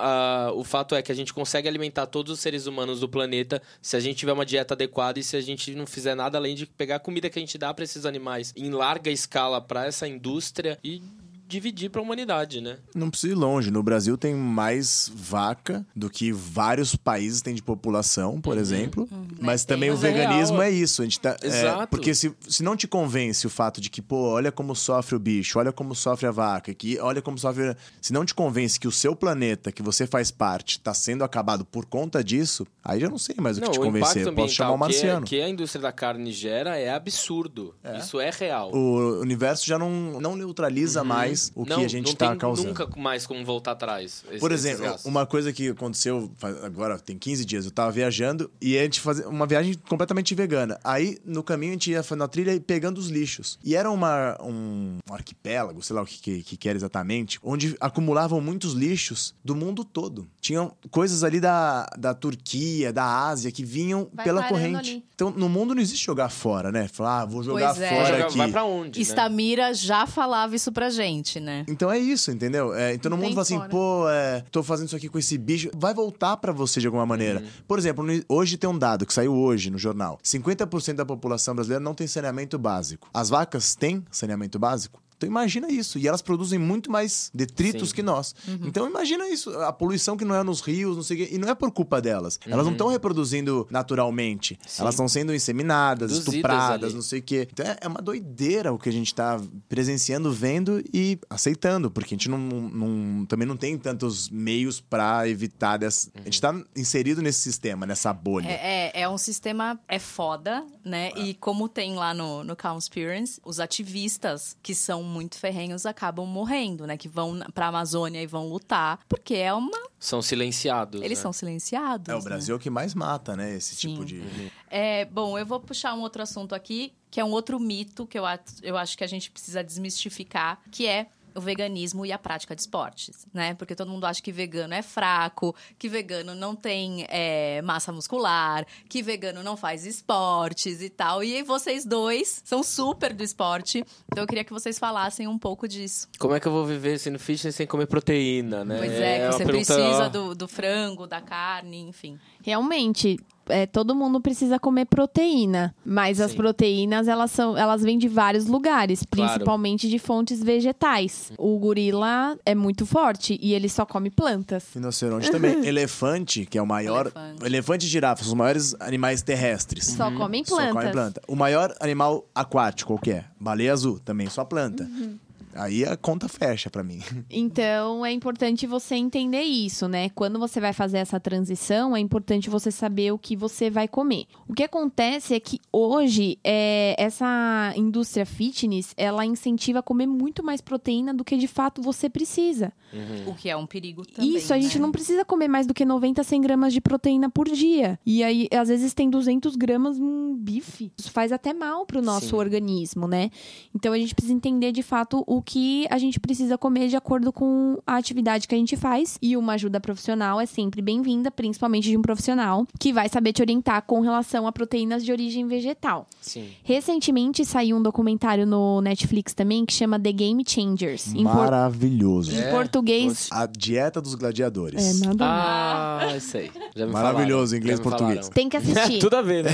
Speaker 1: o fato é que a gente consegue alimentar todos os seres humanos do planeta se a gente tiver uma dieta adequada e se a gente não fizer nada além de pegar a comida que a gente dá para esses animais em larga escala para essa indústria e dividir para a humanidade, né?
Speaker 4: Não precisa ir longe. No Brasil tem mais vaca do que vários países têm de população, por uhum. exemplo. Uhum. Mas também o veganismo é, é, isso. A gente tá, Exato. É, porque se, se não te convence o fato de que, pô, olha como sofre o bicho, olha como sofre a vaca, que olha como sofre. Se não te convence que o seu planeta, que você faz parte, está sendo acabado por conta disso, aí já não sei mais o que te convencer. Posso chamar o marciano.
Speaker 1: Que, que a indústria da carne gera é absurdo. É. Isso é real.
Speaker 4: O universo já não, não neutraliza uhum. mais mais o não, que a gente está causando.
Speaker 1: nunca mais como voltar atrás.
Speaker 4: Esse, Por exemplo, uma coisa que aconteceu agora, tem 15 dias, eu estava viajando e a gente fazia uma viagem completamente vegana. Aí, no caminho, a gente ia na trilha e pegando os lixos. E era uma, um, um arquipélago, sei lá o que, que, que, era exatamente, onde acumulavam muitos lixos do mundo todo. Tinham coisas ali da, da Turquia, da Ásia, que vinham Vai pela corrente. Ali. Então, no mundo não existe jogar fora, né? Falar, ah, vou jogar pois é. fora é. aqui.
Speaker 1: Vai pra onde?
Speaker 2: Estamira né? já falava isso pra gente né?
Speaker 4: Então é isso, entendeu? É, então no mundo fala assim, pô, é, tô fazendo isso aqui com esse bicho. Vai voltar para você de alguma maneira. Uhum. Por exemplo, hoje tem um dado que saiu hoje no jornal: 50% da população brasileira não tem saneamento básico. As vacas têm saneamento básico? Então imagina isso. E elas produzem muito mais detritos Sim. que nós. Uhum. Então imagina isso. A poluição que não é nos rios, não sei o quê. E não é por culpa delas. Uhum. Elas não estão uhum. reproduzindo naturalmente. Sim. Elas estão sendo inseminadas, estupradas, ali. não sei o quê. Então é, é uma doideira o que a gente está presenciando, vendo e aceitando. Porque a gente não, não também não tem tantos meios para evitar dessa. Uhum. A gente está inserido nesse sistema, nessa bolha.
Speaker 2: É, é, é, um sistema. É foda, né? E como tem lá no, no Conspiracy, os ativistas que são muito ferrenhos acabam morrendo, né? Que vão pra Amazônia e vão lutar, porque é uma.
Speaker 1: São silenciados.
Speaker 2: Eles
Speaker 1: né?
Speaker 2: são silenciados.
Speaker 4: É o Brasil
Speaker 2: né?
Speaker 4: que mais mata, né? Esse Sim. tipo de.
Speaker 2: É, bom, eu vou puxar um outro assunto aqui, que é um outro mito que eu, eu acho que a gente precisa desmistificar, que é o veganismo e a prática de esportes, né? Porque todo mundo acha que vegano é fraco, que vegano não tem é, massa muscular, que vegano não faz esportes e tal. E vocês dois são super do esporte, então eu queria que vocês falassem um pouco disso.
Speaker 1: Como é que eu vou viver sendo fitness sem comer proteína, né?
Speaker 2: Pois é, é você pergunta... precisa do, do frango, da carne, enfim.
Speaker 3: Realmente, é, todo mundo precisa comer proteína, mas as
Speaker 1: Sim.
Speaker 3: proteínas elas são, elas vêm de vários lugares,
Speaker 1: Claro.
Speaker 3: principalmente de fontes vegetais. O gorila é muito forte e ele só come plantas.
Speaker 4: Rinoceronte também. Elefante, que é o maior.
Speaker 2: Elefante.
Speaker 4: Elefante, e girafa são os maiores animais terrestres.
Speaker 3: Só comem
Speaker 4: Uhum. Só
Speaker 3: plantas.
Speaker 4: come planta. O maior animal aquático, qual que é? Baleia azul, também só planta.
Speaker 3: Uhum.
Speaker 4: Aí a conta fecha pra mim.
Speaker 3: Então é importante você entender isso, né? Quando você vai fazer essa transição, é importante você saber o que você vai comer. O que acontece é que hoje é, essa indústria fitness ela incentiva a comer muito mais proteína do que de fato você precisa.
Speaker 2: O que é um perigo também.
Speaker 3: Isso, a gente
Speaker 2: né?
Speaker 3: não precisa comer mais do que 90, 100 gramas de proteína por dia. E aí, às vezes, tem 200 gramas num bife. Isso faz até mal pro nosso
Speaker 1: Sim.
Speaker 3: organismo, né? Então, a gente precisa entender, de fato, o que a gente precisa comer de acordo com a atividade que a gente faz. E uma ajuda profissional é sempre bem-vinda, principalmente de um profissional que vai saber te orientar com relação a proteínas de origem vegetal.
Speaker 1: Sim.
Speaker 3: Recentemente, saiu um documentário no Netflix também que chama The Game Changers. Em, por-
Speaker 4: Maravilhoso.
Speaker 3: em
Speaker 1: É?
Speaker 3: português...
Speaker 4: A dieta dos gladiadores.
Speaker 3: É, nada.
Speaker 1: Ah, isso aí. Já me
Speaker 4: Maravilhoso,
Speaker 1: falaram,
Speaker 4: inglês e português.
Speaker 1: falaram.
Speaker 3: Tem que assistir.
Speaker 1: Tudo a ver, né?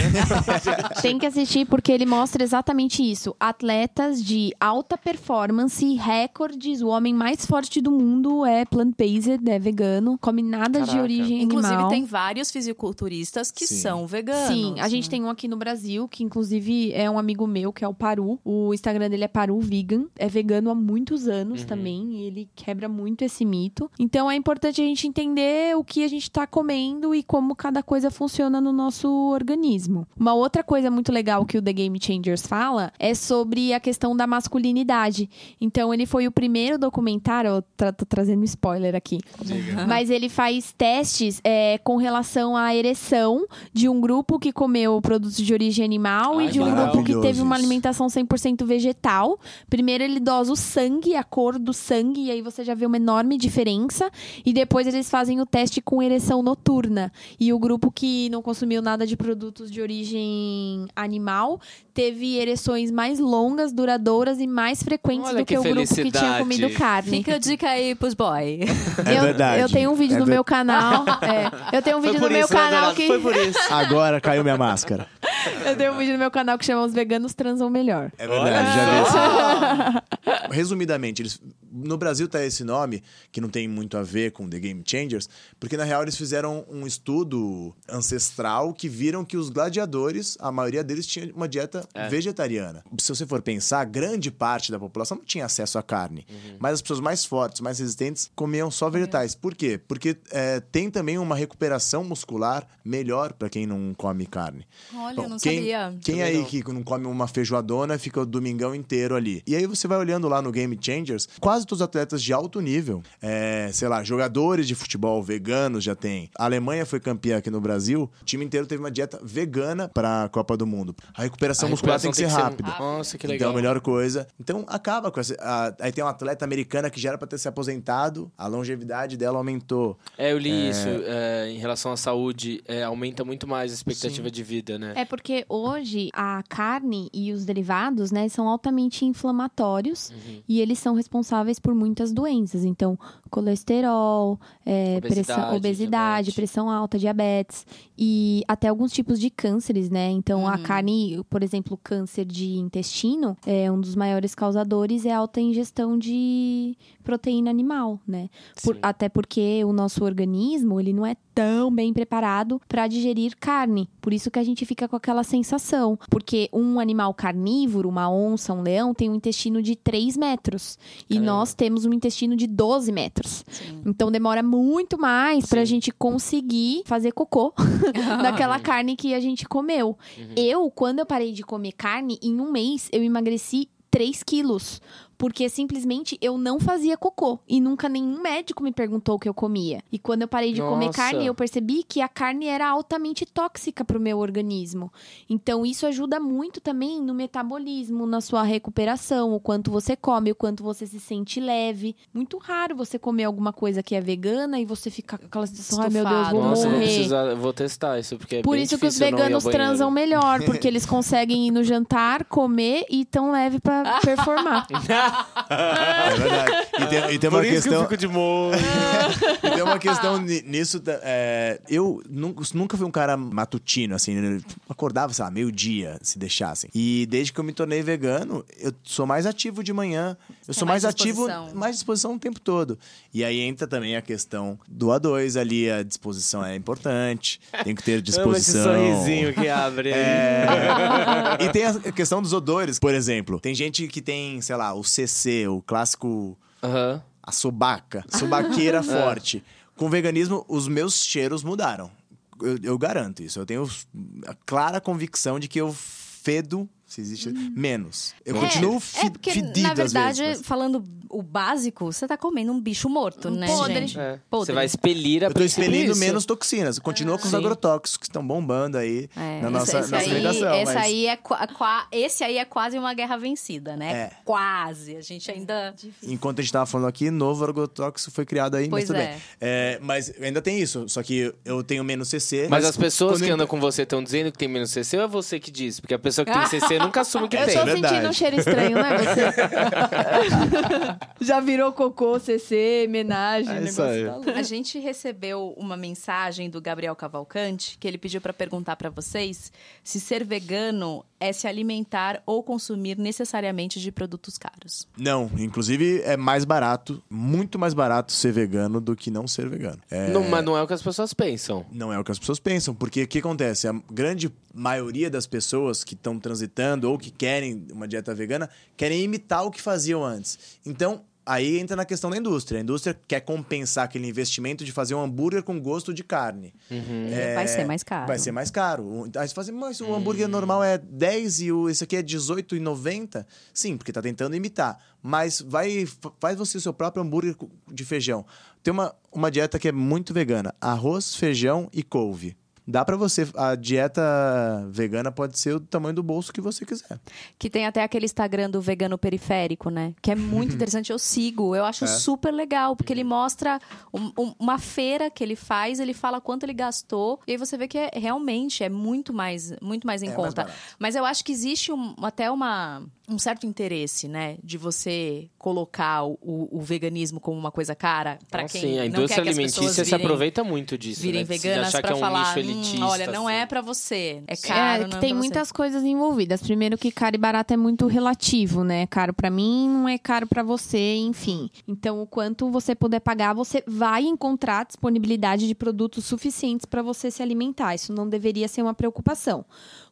Speaker 3: Tem que assistir porque ele mostra exatamente isso. Atletas de alta performance, recordes. O homem mais forte do mundo é plant-based, é vegano, come nada de
Speaker 1: Caraca.
Speaker 3: origem
Speaker 2: Inclusive,
Speaker 3: animal.
Speaker 2: tem vários fisiculturistas que
Speaker 4: Sim.
Speaker 2: são veganos.
Speaker 3: Sim, a gente tem um aqui no Brasil, que inclusive é um amigo meu, que é o Paru. O Instagram dele é Paru Vegan. É vegano há muitos anos
Speaker 1: Uhum.
Speaker 3: também. E ele quebra muito esse mito. Então é importante a gente entender o que a gente tá comendo e como cada coisa funciona no nosso organismo. Uma outra coisa muito legal que o The Game Changers fala é sobre a questão da masculinidade. Então ele foi o primeiro documentário. Eu tra- tô trazendo spoiler aqui. Mas ele faz testes é, com relação à ereção de um grupo que comeu produtos de origem animal
Speaker 1: Ai,
Speaker 3: e de um grupo que teve uma alimentação 100% vegetal. Primeiro ele dosa o sangue, a cor do sangue, e aí você já vê uma enorme diferença. E depois eles fazem o teste com ereção noturna. E o grupo que não consumiu nada de produtos de origem animal teve ereções mais longas, duradouras e mais frequentes
Speaker 1: Olha
Speaker 3: do que,
Speaker 1: que
Speaker 3: o grupo que tinha comido carne.
Speaker 2: Fica a dica aí pros boy.
Speaker 4: É
Speaker 3: eu,
Speaker 4: verdade.
Speaker 3: Eu tenho um vídeo
Speaker 4: É
Speaker 3: no
Speaker 4: ver-
Speaker 3: meu canal. é, eu tenho um vídeo no meu
Speaker 1: isso, né,
Speaker 3: canal que.
Speaker 1: Foi por isso.
Speaker 4: Agora caiu minha máscara.
Speaker 3: Eu tenho um vídeo no meu canal que chama Os Veganos Transam Melhor.
Speaker 4: É verdade, já vi esse. Resumidamente, eles, no Brasil tá esse nome, que não tem muito a ver com The Game Changers, porque na real eles fizeram um estudo ancestral que viram que os gladiadores, a maioria deles tinha uma dieta vegetariana. Se você for pensar, grande parte da população não tinha acesso à carne, mas as pessoas mais fortes, mais resistentes, comiam só vegetais. Por quê? Porque é, tem também uma recuperação muscular melhor para quem não come carne.
Speaker 2: Olha,
Speaker 4: Bom,
Speaker 2: eu não
Speaker 4: quem,
Speaker 2: sabia.
Speaker 4: Quem
Speaker 1: Também
Speaker 4: aí
Speaker 1: não.
Speaker 4: que não come uma feijoadona fica o domingão inteiro ali. E aí você vai olhando lá no Game Changers, quase todos os atletas de alto nível, é, sei lá, jogadores de futebol veganos já tem. A Alemanha foi campeã aqui no Brasil, o time inteiro teve uma dieta vegana para a Copa do Mundo. A recuperação
Speaker 1: A
Speaker 4: muscular
Speaker 1: recuperação
Speaker 4: tem que ser rápida.
Speaker 1: Nossa, que
Speaker 4: Então,
Speaker 1: legal.
Speaker 4: a melhor coisa. Então, acaba com essa. A- aí tem uma atleta americana que já era pra ter se aposentado, a longevidade dela aumentou.
Speaker 1: É, eu li isso é, em relação à saúde. é, aumenta muito mais a expectativa de vida, né?
Speaker 3: É porque hoje a carne e os derivados, né, são altamente inflamatórios
Speaker 1: Uhum.
Speaker 3: e eles são responsáveis por muitas doenças. Então, colesterol, é,
Speaker 1: Obesidade,
Speaker 3: pressão, obesidade, pressão alta, diabetes e até alguns tipos de cânceres, né? Então, a carne, por exemplo, câncer de intestino, é um dos maiores causadores é a alta ingestão de proteína animal, né? Por- até porque o nosso organismo, ele não é tão bem preparado para digerir carne. Por isso que a gente fica com aquela sensação. Porque um animal carnívoro, uma onça, um leão, tem um intestino de 3 metros. E
Speaker 1: Caramba.
Speaker 3: nós temos um intestino de 12 metros.
Speaker 2: Sim.
Speaker 3: Então demora muito mais pra
Speaker 1: Sim.
Speaker 3: gente conseguir fazer cocô daquela carne que a gente comeu.
Speaker 1: Uhum.
Speaker 3: Eu, quando eu parei de comer carne, em um mês eu emagreci 3 quilos. Porque simplesmente eu não fazia cocô. E nunca nenhum médico me perguntou o que eu comia. E quando eu parei de comer
Speaker 1: Nossa.
Speaker 3: carne, eu percebi que a carne era altamente tóxica pro meu organismo. Então isso ajuda muito também no metabolismo, na sua recuperação, o quanto você come, o quanto você se sente leve. Muito raro você comer alguma coisa que é vegana e você fica com aquela sensação, ai meu Deus, vou.
Speaker 1: Nossa, eu vou,
Speaker 3: morrer.
Speaker 1: precisar, vou testar isso, porque é
Speaker 3: Por isso que os veganos transam melhor, porque eles conseguem ir no jantar, comer e tão leve pra performar.
Speaker 4: É verdade. E tem, e tem
Speaker 1: Por
Speaker 4: uma
Speaker 1: isso
Speaker 4: questão.
Speaker 1: que eu fico de molho.
Speaker 4: E tem uma questão ni- nisso. é, eu nunca, fui um cara matutino, assim. né? Acordava, sei lá, meio-dia, se deixassem. E desde que eu me tornei vegano, eu sou mais ativo de manhã. Eu sou
Speaker 2: mais
Speaker 4: mais, ativo,
Speaker 2: disposição.
Speaker 4: mais disposição o tempo todo. E aí entra também a questão do A2 ali. A disposição é importante. Tem que ter
Speaker 1: Amo esse
Speaker 4: disposição.
Speaker 1: sorrisinho que abre.
Speaker 4: É. e tem a questão dos odores, por exemplo. Tem gente que tem, sei lá, o O clássico
Speaker 1: Aham.
Speaker 4: a subaca, subaqueira forte. Com o veganismo, os meus cheiros mudaram. Eu, eu garanto isso. Eu tenho a clara convicção de que eu fedo, se existe, menos. Eu continuo fi,
Speaker 2: é porque,
Speaker 4: fedido
Speaker 2: na
Speaker 4: às
Speaker 2: verdade,
Speaker 4: vezes. mas-
Speaker 2: falando o básico, você tá comendo um bicho morto, né,
Speaker 3: podre.
Speaker 2: gente?
Speaker 1: É.
Speaker 2: Podre.
Speaker 1: Você vai expelir a
Speaker 4: Eu tô expelindo
Speaker 1: isso.
Speaker 4: menos toxinas. Continua com os
Speaker 1: Sim.
Speaker 4: agrotóxicos que estão bombando aí
Speaker 2: É,
Speaker 4: na nossa,
Speaker 2: esse,
Speaker 4: nossa
Speaker 2: aí,
Speaker 4: alimentação.
Speaker 2: esse,
Speaker 4: mas-
Speaker 2: aí é, esse aí é quase uma guerra vencida, né?
Speaker 4: É.
Speaker 2: Quase. A gente ainda.
Speaker 4: Enquanto a gente tava falando aqui, novo agrotóxico foi criado aí,
Speaker 2: Pois
Speaker 4: mas tudo
Speaker 2: é.
Speaker 4: bem. É, mas ainda tem isso, só que eu tenho menos CC.
Speaker 1: Mas as pessoas que
Speaker 4: eu-
Speaker 1: andam com você estão dizendo que tem menos CC ou é você que diz? Porque a pessoa que tem CC nunca assume que
Speaker 3: Eu
Speaker 1: tem.
Speaker 3: tô
Speaker 4: verdade.
Speaker 3: sentindo um cheiro estranho, não é você? Já virou cocô, CC, homenagem.
Speaker 1: É
Speaker 3: negócio
Speaker 1: aí.
Speaker 3: tá.
Speaker 2: A gente recebeu uma mensagem do Gabriel Cavalcante que ele pediu para perguntar para vocês se ser vegano é se alimentar ou consumir necessariamente de produtos caros.
Speaker 4: Não, inclusive é mais barato, muito mais barato ser vegano do que não ser vegano. É,
Speaker 1: Não, mas não é o que as pessoas pensam.
Speaker 4: Não é o que as pessoas pensam, porque o que acontece? A grande maioria das pessoas que estão transitando ou que querem uma dieta vegana querem imitar o que faziam antes. Então, aí entra na questão da indústria. A indústria quer compensar aquele investimento de fazer um hambúrguer com gosto de carne. É,
Speaker 2: Vai ser mais caro.
Speaker 4: Vai ser mais caro. Aí você fala assim, mas o hambúrguer normal é 10 e o, esse aqui é 18,90? Sim, porque tá tentando imitar. Mas vai, faz você o seu próprio hambúrguer de feijão. Tem uma, uma dieta que é muito vegana: arroz, feijão e couve. Dá pra você. A dieta vegana pode ser o tamanho do bolso que você quiser.
Speaker 2: Que tem até aquele Instagram do vegano periférico, né? Que é muito interessante. Eu sigo, eu acho
Speaker 4: É.
Speaker 2: super legal, porque ele mostra um- um- uma feira que ele faz, ele fala quanto ele gastou, e aí você vê que é, realmente é muito mais, muito mais em
Speaker 4: É mais
Speaker 2: conta.
Speaker 4: barato.
Speaker 2: Mas eu acho que existe um- até uma, um certo interesse, né? De você colocar o, o- veganismo como uma coisa cara, para
Speaker 1: Então,
Speaker 2: quem
Speaker 1: sim, a
Speaker 2: não
Speaker 1: indústria
Speaker 2: quer que as
Speaker 1: alimentícia
Speaker 2: pessoas
Speaker 1: se
Speaker 2: virem-
Speaker 1: aproveita muito disso.
Speaker 2: virem
Speaker 1: né?
Speaker 2: Veganas
Speaker 1: que é um
Speaker 2: falar, "Hum,
Speaker 1: elitista.
Speaker 2: olha, não
Speaker 1: assim.
Speaker 2: é pra você, é
Speaker 3: É,
Speaker 2: caro, não
Speaker 3: que
Speaker 2: é
Speaker 3: tem
Speaker 2: pra você."
Speaker 3: muitas coisas envolvidas. Primeiro que caro e barato é muito relativo, né? Caro pra mim não é caro pra você, enfim. Então, o quanto você puder pagar, você vai encontrar disponibilidade de produtos suficientes pra você se alimentar. Isso não deveria ser uma preocupação.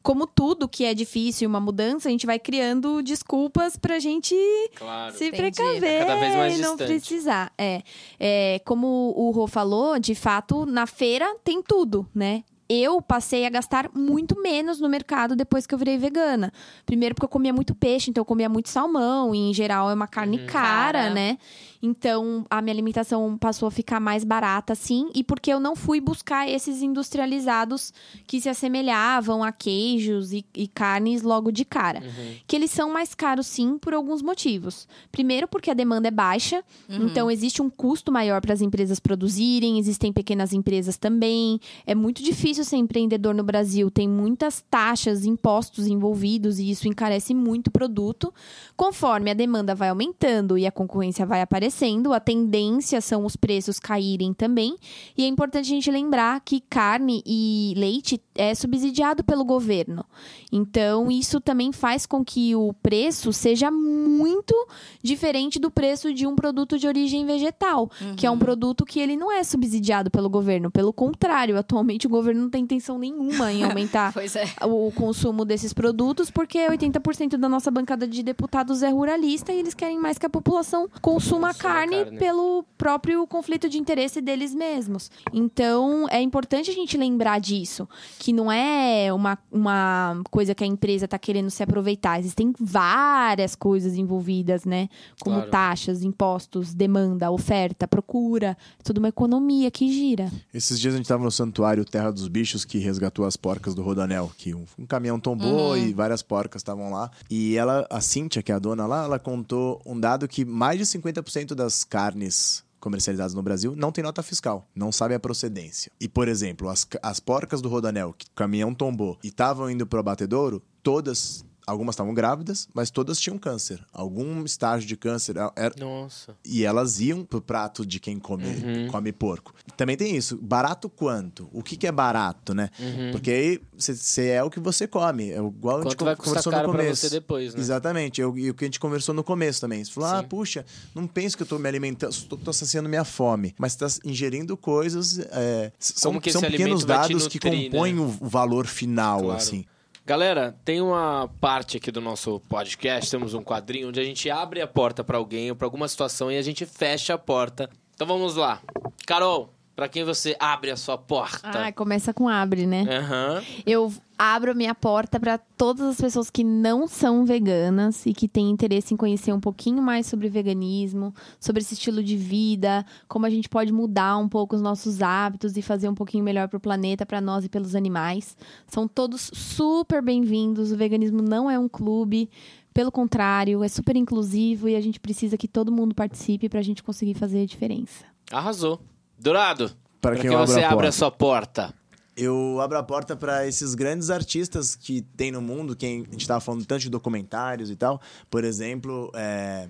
Speaker 3: Como tudo que é difícil, uma mudança, a gente vai criando desculpas pra gente
Speaker 1: Claro.
Speaker 3: se. Precaver
Speaker 1: Tá cada vez mais
Speaker 3: e não
Speaker 1: distante.
Speaker 3: precisar. É, é, como o Rô falou, de fato, na feira tem tudo, né? Eu passei a gastar muito menos no mercado depois que eu virei vegana. Primeiro porque eu comia muito peixe, então eu comia muito salmão, e em geral é uma carne cara,
Speaker 2: Cara.
Speaker 3: né? Então a minha alimentação passou a ficar mais barata, sim, e porque eu não fui buscar esses industrializados que se assemelhavam a queijos e, e carnes logo de cara.
Speaker 1: Uhum.
Speaker 3: Que eles são mais caros, sim, por alguns motivos. Primeiro, porque a demanda é baixa, então existe um custo maior para as empresas produzirem, existem pequenas empresas também. É muito difícil ser empreendedor no Brasil, tem muitas taxas, impostos envolvidos e isso encarece muito o produto. Conforme a demanda vai aumentando e a concorrência vai aparecendo, a tendência são os preços caírem também. E é importante a gente lembrar que carne e leite é subsidiado pelo governo. Então, isso também faz com que o preço seja muito diferente do preço de um produto de origem vegetal, que é um produto que ele não é subsidiado pelo governo. Pelo contrário, atualmente o governo não tem intenção nenhuma em aumentar
Speaker 2: é.
Speaker 3: o consumo desses produtos, porque 80% da nossa bancada de deputados é ruralista e eles querem mais que a população consuma
Speaker 1: Consuma
Speaker 3: carne,
Speaker 1: carne.
Speaker 3: pelo próprio conflito de interesse deles mesmos. Então, é importante a gente lembrar disso, que não é uma, uma coisa que a empresa está querendo se aproveitar. Existem várias coisas envolvidas, né? Como
Speaker 1: Claro.
Speaker 3: taxas, impostos, demanda, oferta, procura. Tudo uma economia que gira.
Speaker 4: Esses dias a gente tava no santuário Terra dos Bichos, que resgatou as porcas do Rodanel, que um, um caminhão tombou e várias porcas estavam lá. E ela, a Cíntia, que é a dona lá, ela contou um dado que mais de 50% das carnes comercializadas no Brasil não tem nota fiscal, não sabe a procedência. E, por exemplo, as, as porcas do Rodanel, que o caminhão tombou e estavam indo pro abatedouro, todas algumas estavam grávidas, mas todas tinham câncer. Algum estágio de câncer. é, Era,
Speaker 1: Nossa.
Speaker 4: e elas iam pro prato de quem come,
Speaker 1: Uhum.
Speaker 4: come porco. Também tem isso. Barato quanto? O que, que é barato, né? Porque aí você é o que você come. É igual a gente
Speaker 1: Uhum. Quanto vai
Speaker 4: conversou no começo.
Speaker 1: você depois, né?
Speaker 4: Exatamente. Eu- E o que a gente conversou no começo também. Você falou, ah,
Speaker 1: Sim.
Speaker 4: puxa, não penso que eu tô me alimentando, tô, tô saciando minha fome. Mas você tá ingerindo coisas. é, são
Speaker 1: que
Speaker 4: são pequenos dados que
Speaker 1: nutrir,
Speaker 4: compõem
Speaker 1: né?
Speaker 4: o o valor final,
Speaker 1: Claro.
Speaker 4: assim.
Speaker 1: Galera, tem uma parte aqui do nosso podcast, temos um quadrinho onde a gente abre a porta pra alguém ou pra alguma situação e a gente fecha a porta. Então vamos lá. Carol, pra quem você abre a sua porta?
Speaker 3: Ah, começa com abre, né?
Speaker 1: Aham.
Speaker 3: Eu abro a minha porta para todas as pessoas que não são veganas e que têm interesse em conhecer um pouquinho mais sobre veganismo, sobre esse estilo de vida, como a gente pode mudar um pouco os nossos hábitos e fazer um pouquinho melhor para o planeta, para nós e pelos animais. São todos super bem-vindos. O veganismo não é um clube. Pelo contrário, é super inclusivo e a gente precisa que todo mundo participe para a gente conseguir fazer a diferença.
Speaker 1: Arrasou. Dourado,
Speaker 4: pra quem
Speaker 1: que você
Speaker 4: a
Speaker 1: abre
Speaker 4: porta?
Speaker 1: a sua porta?
Speaker 4: Eu abro a porta para esses grandes artistas que tem no mundo, quem a gente estava falando tanto de documentários e tal. Por exemplo, é,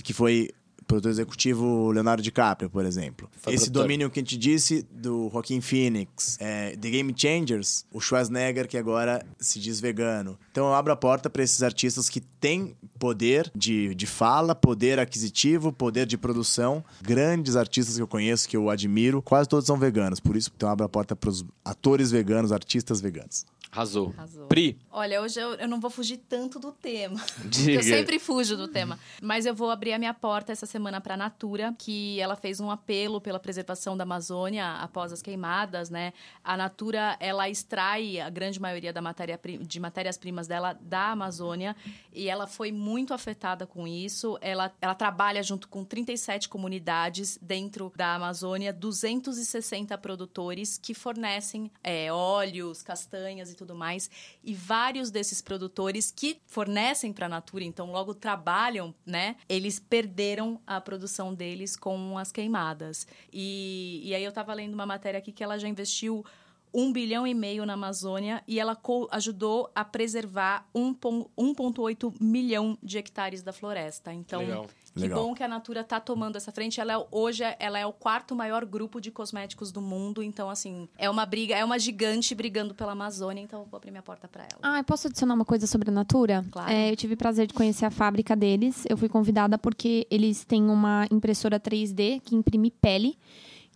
Speaker 4: que foi produtor executivo Leonardo DiCaprio, por exemplo.
Speaker 1: Foi
Speaker 4: Esse
Speaker 1: produtor.
Speaker 4: domínio que a gente disse do Joaquin Phoenix, é, The Game Changers, o Schwarzenegger que agora se diz vegano. Então eu abro a porta para esses artistas que têm poder de, de fala, poder aquisitivo, poder de produção. Grandes artistas que eu conheço, que eu admiro, quase todos são veganos. Por isso, então eu abro a porta para os atores veganos, artistas veganos.
Speaker 1: Arrasou.
Speaker 2: Arrasou.
Speaker 1: Pri,
Speaker 2: Olha, hoje eu, eu não vou fugir tanto do tema.
Speaker 1: Diga.
Speaker 2: Eu sempre fujo do tema. Mas eu vou abrir a minha porta essa semana para a Natura, que ela fez um apelo pela preservação da Amazônia após as queimadas, né? A Natura, ela extrai a grande maioria da matéria de matérias-primas dela da Amazônia e ela foi muito afetada com isso. Ela, ela trabalha junto com 37 comunidades dentro da Amazônia, 260 produtores que fornecem é, óleos, castanhas e tudo mais. E vários desses produtores que fornecem para a Natura, então logo trabalham, né? Eles perderam a produção deles com as queimadas. E, e aí eu estava lendo uma matéria aqui que ela já investiu um bilhão e meio na Amazônia e ela ajudou a preservar um pon- 1,8 milhão de hectares da floresta. Então,
Speaker 1: Legal.
Speaker 2: Que
Speaker 4: Legal.
Speaker 2: bom que a Natura está tomando essa frente. Ela é, hoje é- ela é o quarto maior grupo de cosméticos do mundo. Então, assim, é uma briga, é uma gigante brigando pela Amazônia. Então, eu vou abrir minha porta para ela.
Speaker 3: Ah, posso adicionar uma coisa sobre a Natura?
Speaker 2: Claro.
Speaker 3: É, eu tive o prazer de conhecer a fábrica deles. Eu fui convidada porque eles têm uma impressora 3D que imprime pele,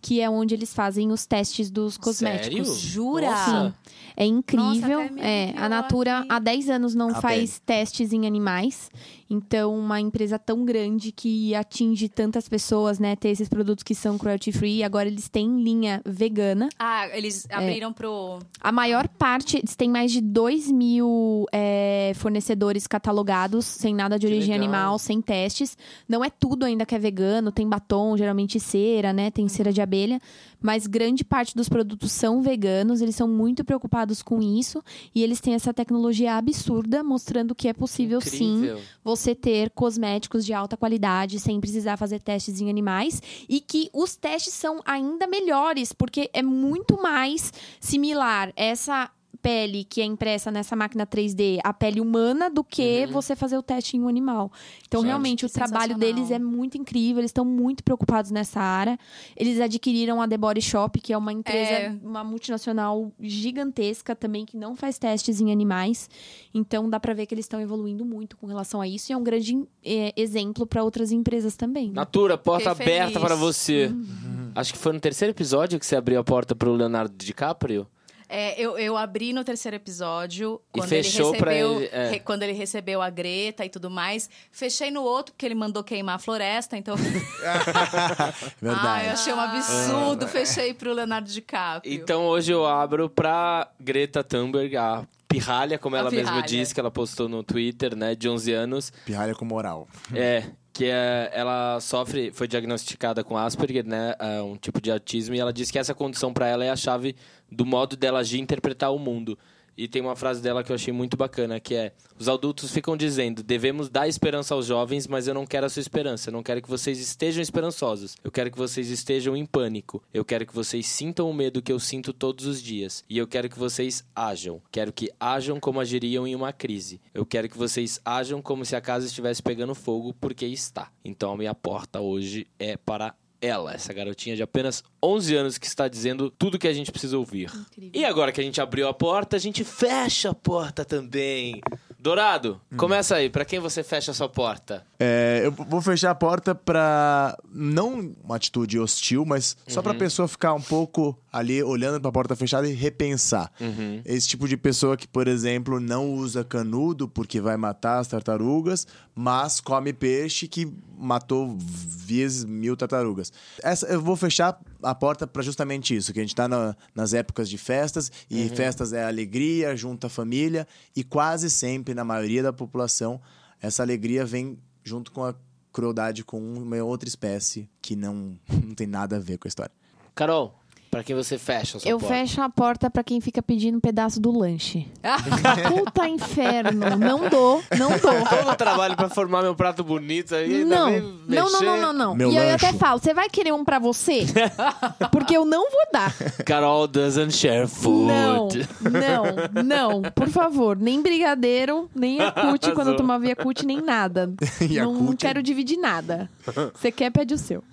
Speaker 3: que é onde eles fazem os testes dos cosméticos.
Speaker 1: Sério?
Speaker 2: Jura?
Speaker 1: Nossa.
Speaker 3: É incrível.
Speaker 2: Nossa,
Speaker 3: é, a Natura
Speaker 2: aqui.
Speaker 3: há 10 anos não
Speaker 4: A
Speaker 3: faz testes em animais. Então, uma empresa tão grande que atinge tantas pessoas, né? Ter esses produtos que são cruelty free. Agora eles têm linha vegana.
Speaker 2: Ah, eles abriram pro.
Speaker 3: A maior parte, eles têm mais de 2 mil é, fornecedores catalogados, sem nada de
Speaker 1: Que
Speaker 3: origem
Speaker 1: legal.
Speaker 3: animal, sem testes. Não é tudo ainda que é vegano, tem batom, geralmente cera, né? Tem cera de abelha. Mas grande parte dos produtos são veganos, eles são muito preocupados com isso. E eles têm essa tecnologia absurda, mostrando que é possível sim
Speaker 1: Incrível.
Speaker 3: você ter cosméticos de alta qualidade sem precisar fazer testes em animais e que os testes são ainda melhores, porque é muito mais similar essa pele que é impressa nessa máquina 3D, a pele humana, do que
Speaker 1: Uhum.
Speaker 3: você fazer o teste em um animal. Então,
Speaker 1: Certo.
Speaker 3: realmente, o trabalho deles é muito incrível, eles estão muito preocupados nessa área. Eles adquiriram a The Body Shop, que é uma empresa,
Speaker 2: É.
Speaker 3: uma multinacional gigantesca também, que não faz testes em animais. Então, dá pra ver que eles estão evoluindo muito com relação a isso. E é um grande é, exemplo para outras empresas também. né?
Speaker 1: Natura, porta
Speaker 2: Fiquei
Speaker 1: aberta
Speaker 2: feliz.
Speaker 1: para você.
Speaker 3: Uhum.
Speaker 1: Acho que foi no terceiro episódio que você abriu a porta pro Leonardo DiCaprio.
Speaker 2: É, eu, eu abri no terceiro episódio.
Speaker 1: E
Speaker 2: Quando
Speaker 1: fechou
Speaker 2: ele
Speaker 1: pra
Speaker 2: recebeu,
Speaker 1: ele, é.
Speaker 2: re- Quando ele recebeu a Greta e tudo mais. Fechei no outro, porque ele mandou queimar a floresta. Então. ah, eu
Speaker 4: Verdade.
Speaker 2: achei um absurdo. Fechei pro Leonardo DiCaprio.
Speaker 1: Então hoje eu abro pra Greta Thunberg, a pirralha, como
Speaker 2: A
Speaker 1: ela mesma
Speaker 2: pirralha.
Speaker 1: disse, que ela postou no Twitter, né, de 11 anos.
Speaker 4: Pirralha com moral.
Speaker 1: É, que é, ela sofre, foi diagnosticada com Asperger, né, é um tipo de autismo, e ela disse que essa condição pra ela é a chave do modo dela agir e interpretar o mundo. E tem uma frase dela que eu achei muito bacana, que é: Os adultos ficam dizendo, devemos dar esperança aos jovens, mas eu não quero a sua esperança. Eu não quero que vocês estejam esperançosos. Eu quero que vocês estejam em pânico. Eu quero que vocês sintam o medo que eu sinto todos os dias. E eu quero que vocês ajam. Quero que ajam como agiriam em uma crise. Eu quero que vocês ajam como se a casa estivesse pegando fogo, porque está. Então a minha porta hoje é para ela, essa garotinha de apenas 11 anos que está dizendo tudo que a gente precisa ouvir. Incrível. E agora que a gente abriu a porta, a gente fecha a porta também. Dourado, hum. começa aí. Para quem você fecha a sua porta?
Speaker 4: É, eu vou fechar a porta para não uma atitude hostil, mas só uhum. para a pessoa ficar um pouco ali olhando para a porta fechada e repensar. Uhum. Esse tipo de pessoa que, por exemplo, não usa canudo porque vai matar as tartarugas, mas come peixe que matou vezes mil tartarugas. Essa, eu vou fechar a porta para justamente isso, que a gente está na, nas épocas de festas e uhum. festas é alegria, junta a família e quase sempre na maioria da população essa alegria vem junto com a crueldade com uma outra espécie que não, não tem nada a ver com a história.
Speaker 1: Carol, Pra quem você fecha a sua
Speaker 3: Eu
Speaker 1: porta?
Speaker 3: fecho a porta pra quem fica pedindo um pedaço do lanche. Puta inferno. Não dou, não dou.
Speaker 1: Todo o trabalho pra formar meu prato bonito aí
Speaker 3: não. não, não, não, não, não. Meu e lanche. eu até falo, você vai querer um pra você? Porque eu não vou dar.
Speaker 1: Carol doesn't share food.
Speaker 3: Não, não, não. Por favor, nem brigadeiro, nem Yakut quando eu tomava Yakut, nem nada. não, não quero dividir nada. Você quer, pede o seu.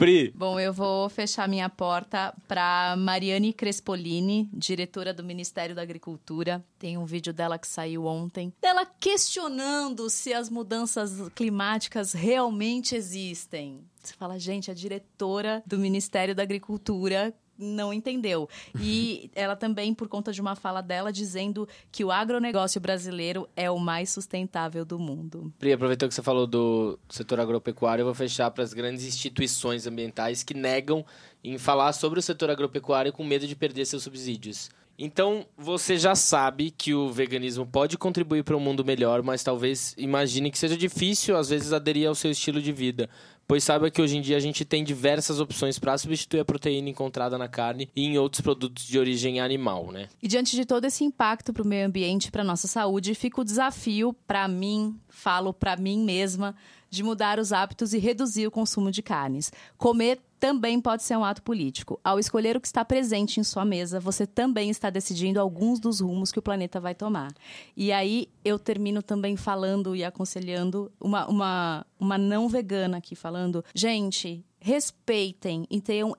Speaker 1: Pri.
Speaker 2: Bom, eu vou fechar minha porta para Mariane Crespolini, diretora do Ministério da Agricultura. Tem um vídeo dela que saiu ontem, dela questionando se as mudanças climáticas realmente existem. Você fala, gente, a diretora do Ministério da Agricultura não entendeu. E ela também, por conta de uma fala dela, dizendo que o agronegócio brasileiro é o mais sustentável do mundo.
Speaker 1: Pri, aproveitou que você falou do setor agropecuário, eu vou fechar para as grandes instituições ambientais que negam em falar sobre o setor agropecuário com medo de perder seus subsídios. Então, você já sabe que o veganismo pode contribuir para um mundo melhor, mas talvez imagine que seja difícil, às vezes, aderir ao seu estilo de vida pois saiba que hoje em dia a gente tem diversas opções para substituir a proteína encontrada na carne e em outros produtos de origem animal, né?
Speaker 2: E diante de todo esse impacto para o meio ambiente para nossa saúde, fica o desafio para mim, falo para mim mesma, de mudar os hábitos e reduzir o consumo de carnes. Comer também pode ser um ato político. Ao escolher o que está presente em sua mesa, você também está decidindo alguns dos rumos que o planeta vai tomar. E aí eu termino também falando e aconselhando uma, uma, uma não vegana aqui, falando: gente, respeitem e tenham,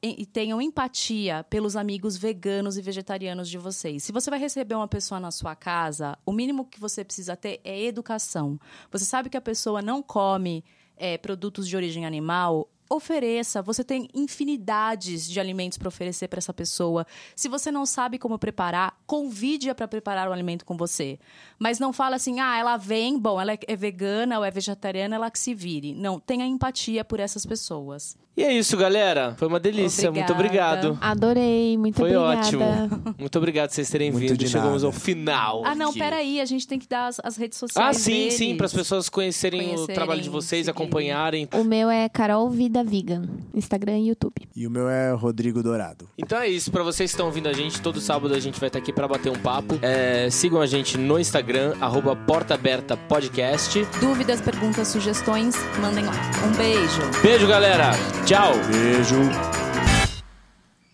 Speaker 2: e tenham empatia pelos amigos veganos e vegetarianos de vocês. Se você vai receber uma pessoa na sua casa, o mínimo que você precisa ter é educação. Você sabe que a pessoa não come é, produtos de origem animal, ofereça. Você tem infinidades de alimentos para oferecer para essa pessoa. Se você não sabe como preparar, convide-a para preparar o alimento com você. Mas não fala assim, ah, ela vem, bom, ela é vegana ou é vegetariana, ela que se vire. Não, tenha empatia por essas pessoas.
Speaker 1: E é isso, galera. Foi uma delícia. Obrigada. Muito obrigado.
Speaker 3: Adorei. Muito
Speaker 1: Foi
Speaker 3: obrigada.
Speaker 1: ótimo. Muito obrigado por vocês terem muito vindo. Chegamos ao final.
Speaker 2: Ah, não,
Speaker 1: aqui.
Speaker 2: peraí. A gente tem que dar as, as redes sociais.
Speaker 1: Ah, sim,
Speaker 2: deles.
Speaker 1: sim. Para as pessoas conhecerem, conhecerem, o trabalho de vocês, seguirem. acompanharem.
Speaker 3: O meu é Carol Vida Vegan. Instagram e YouTube.
Speaker 4: E o meu é Rodrigo Dourado.
Speaker 1: Então é isso. Para vocês que estão ouvindo a gente, todo sábado a gente vai estar aqui para bater um papo. É, sigam a gente no Instagram, arroba Porta Aberta Podcast.
Speaker 2: Dúvidas, perguntas, sugestões, mandem lá. Um beijo.
Speaker 1: Beijo, galera. Tchau.
Speaker 4: Beijo.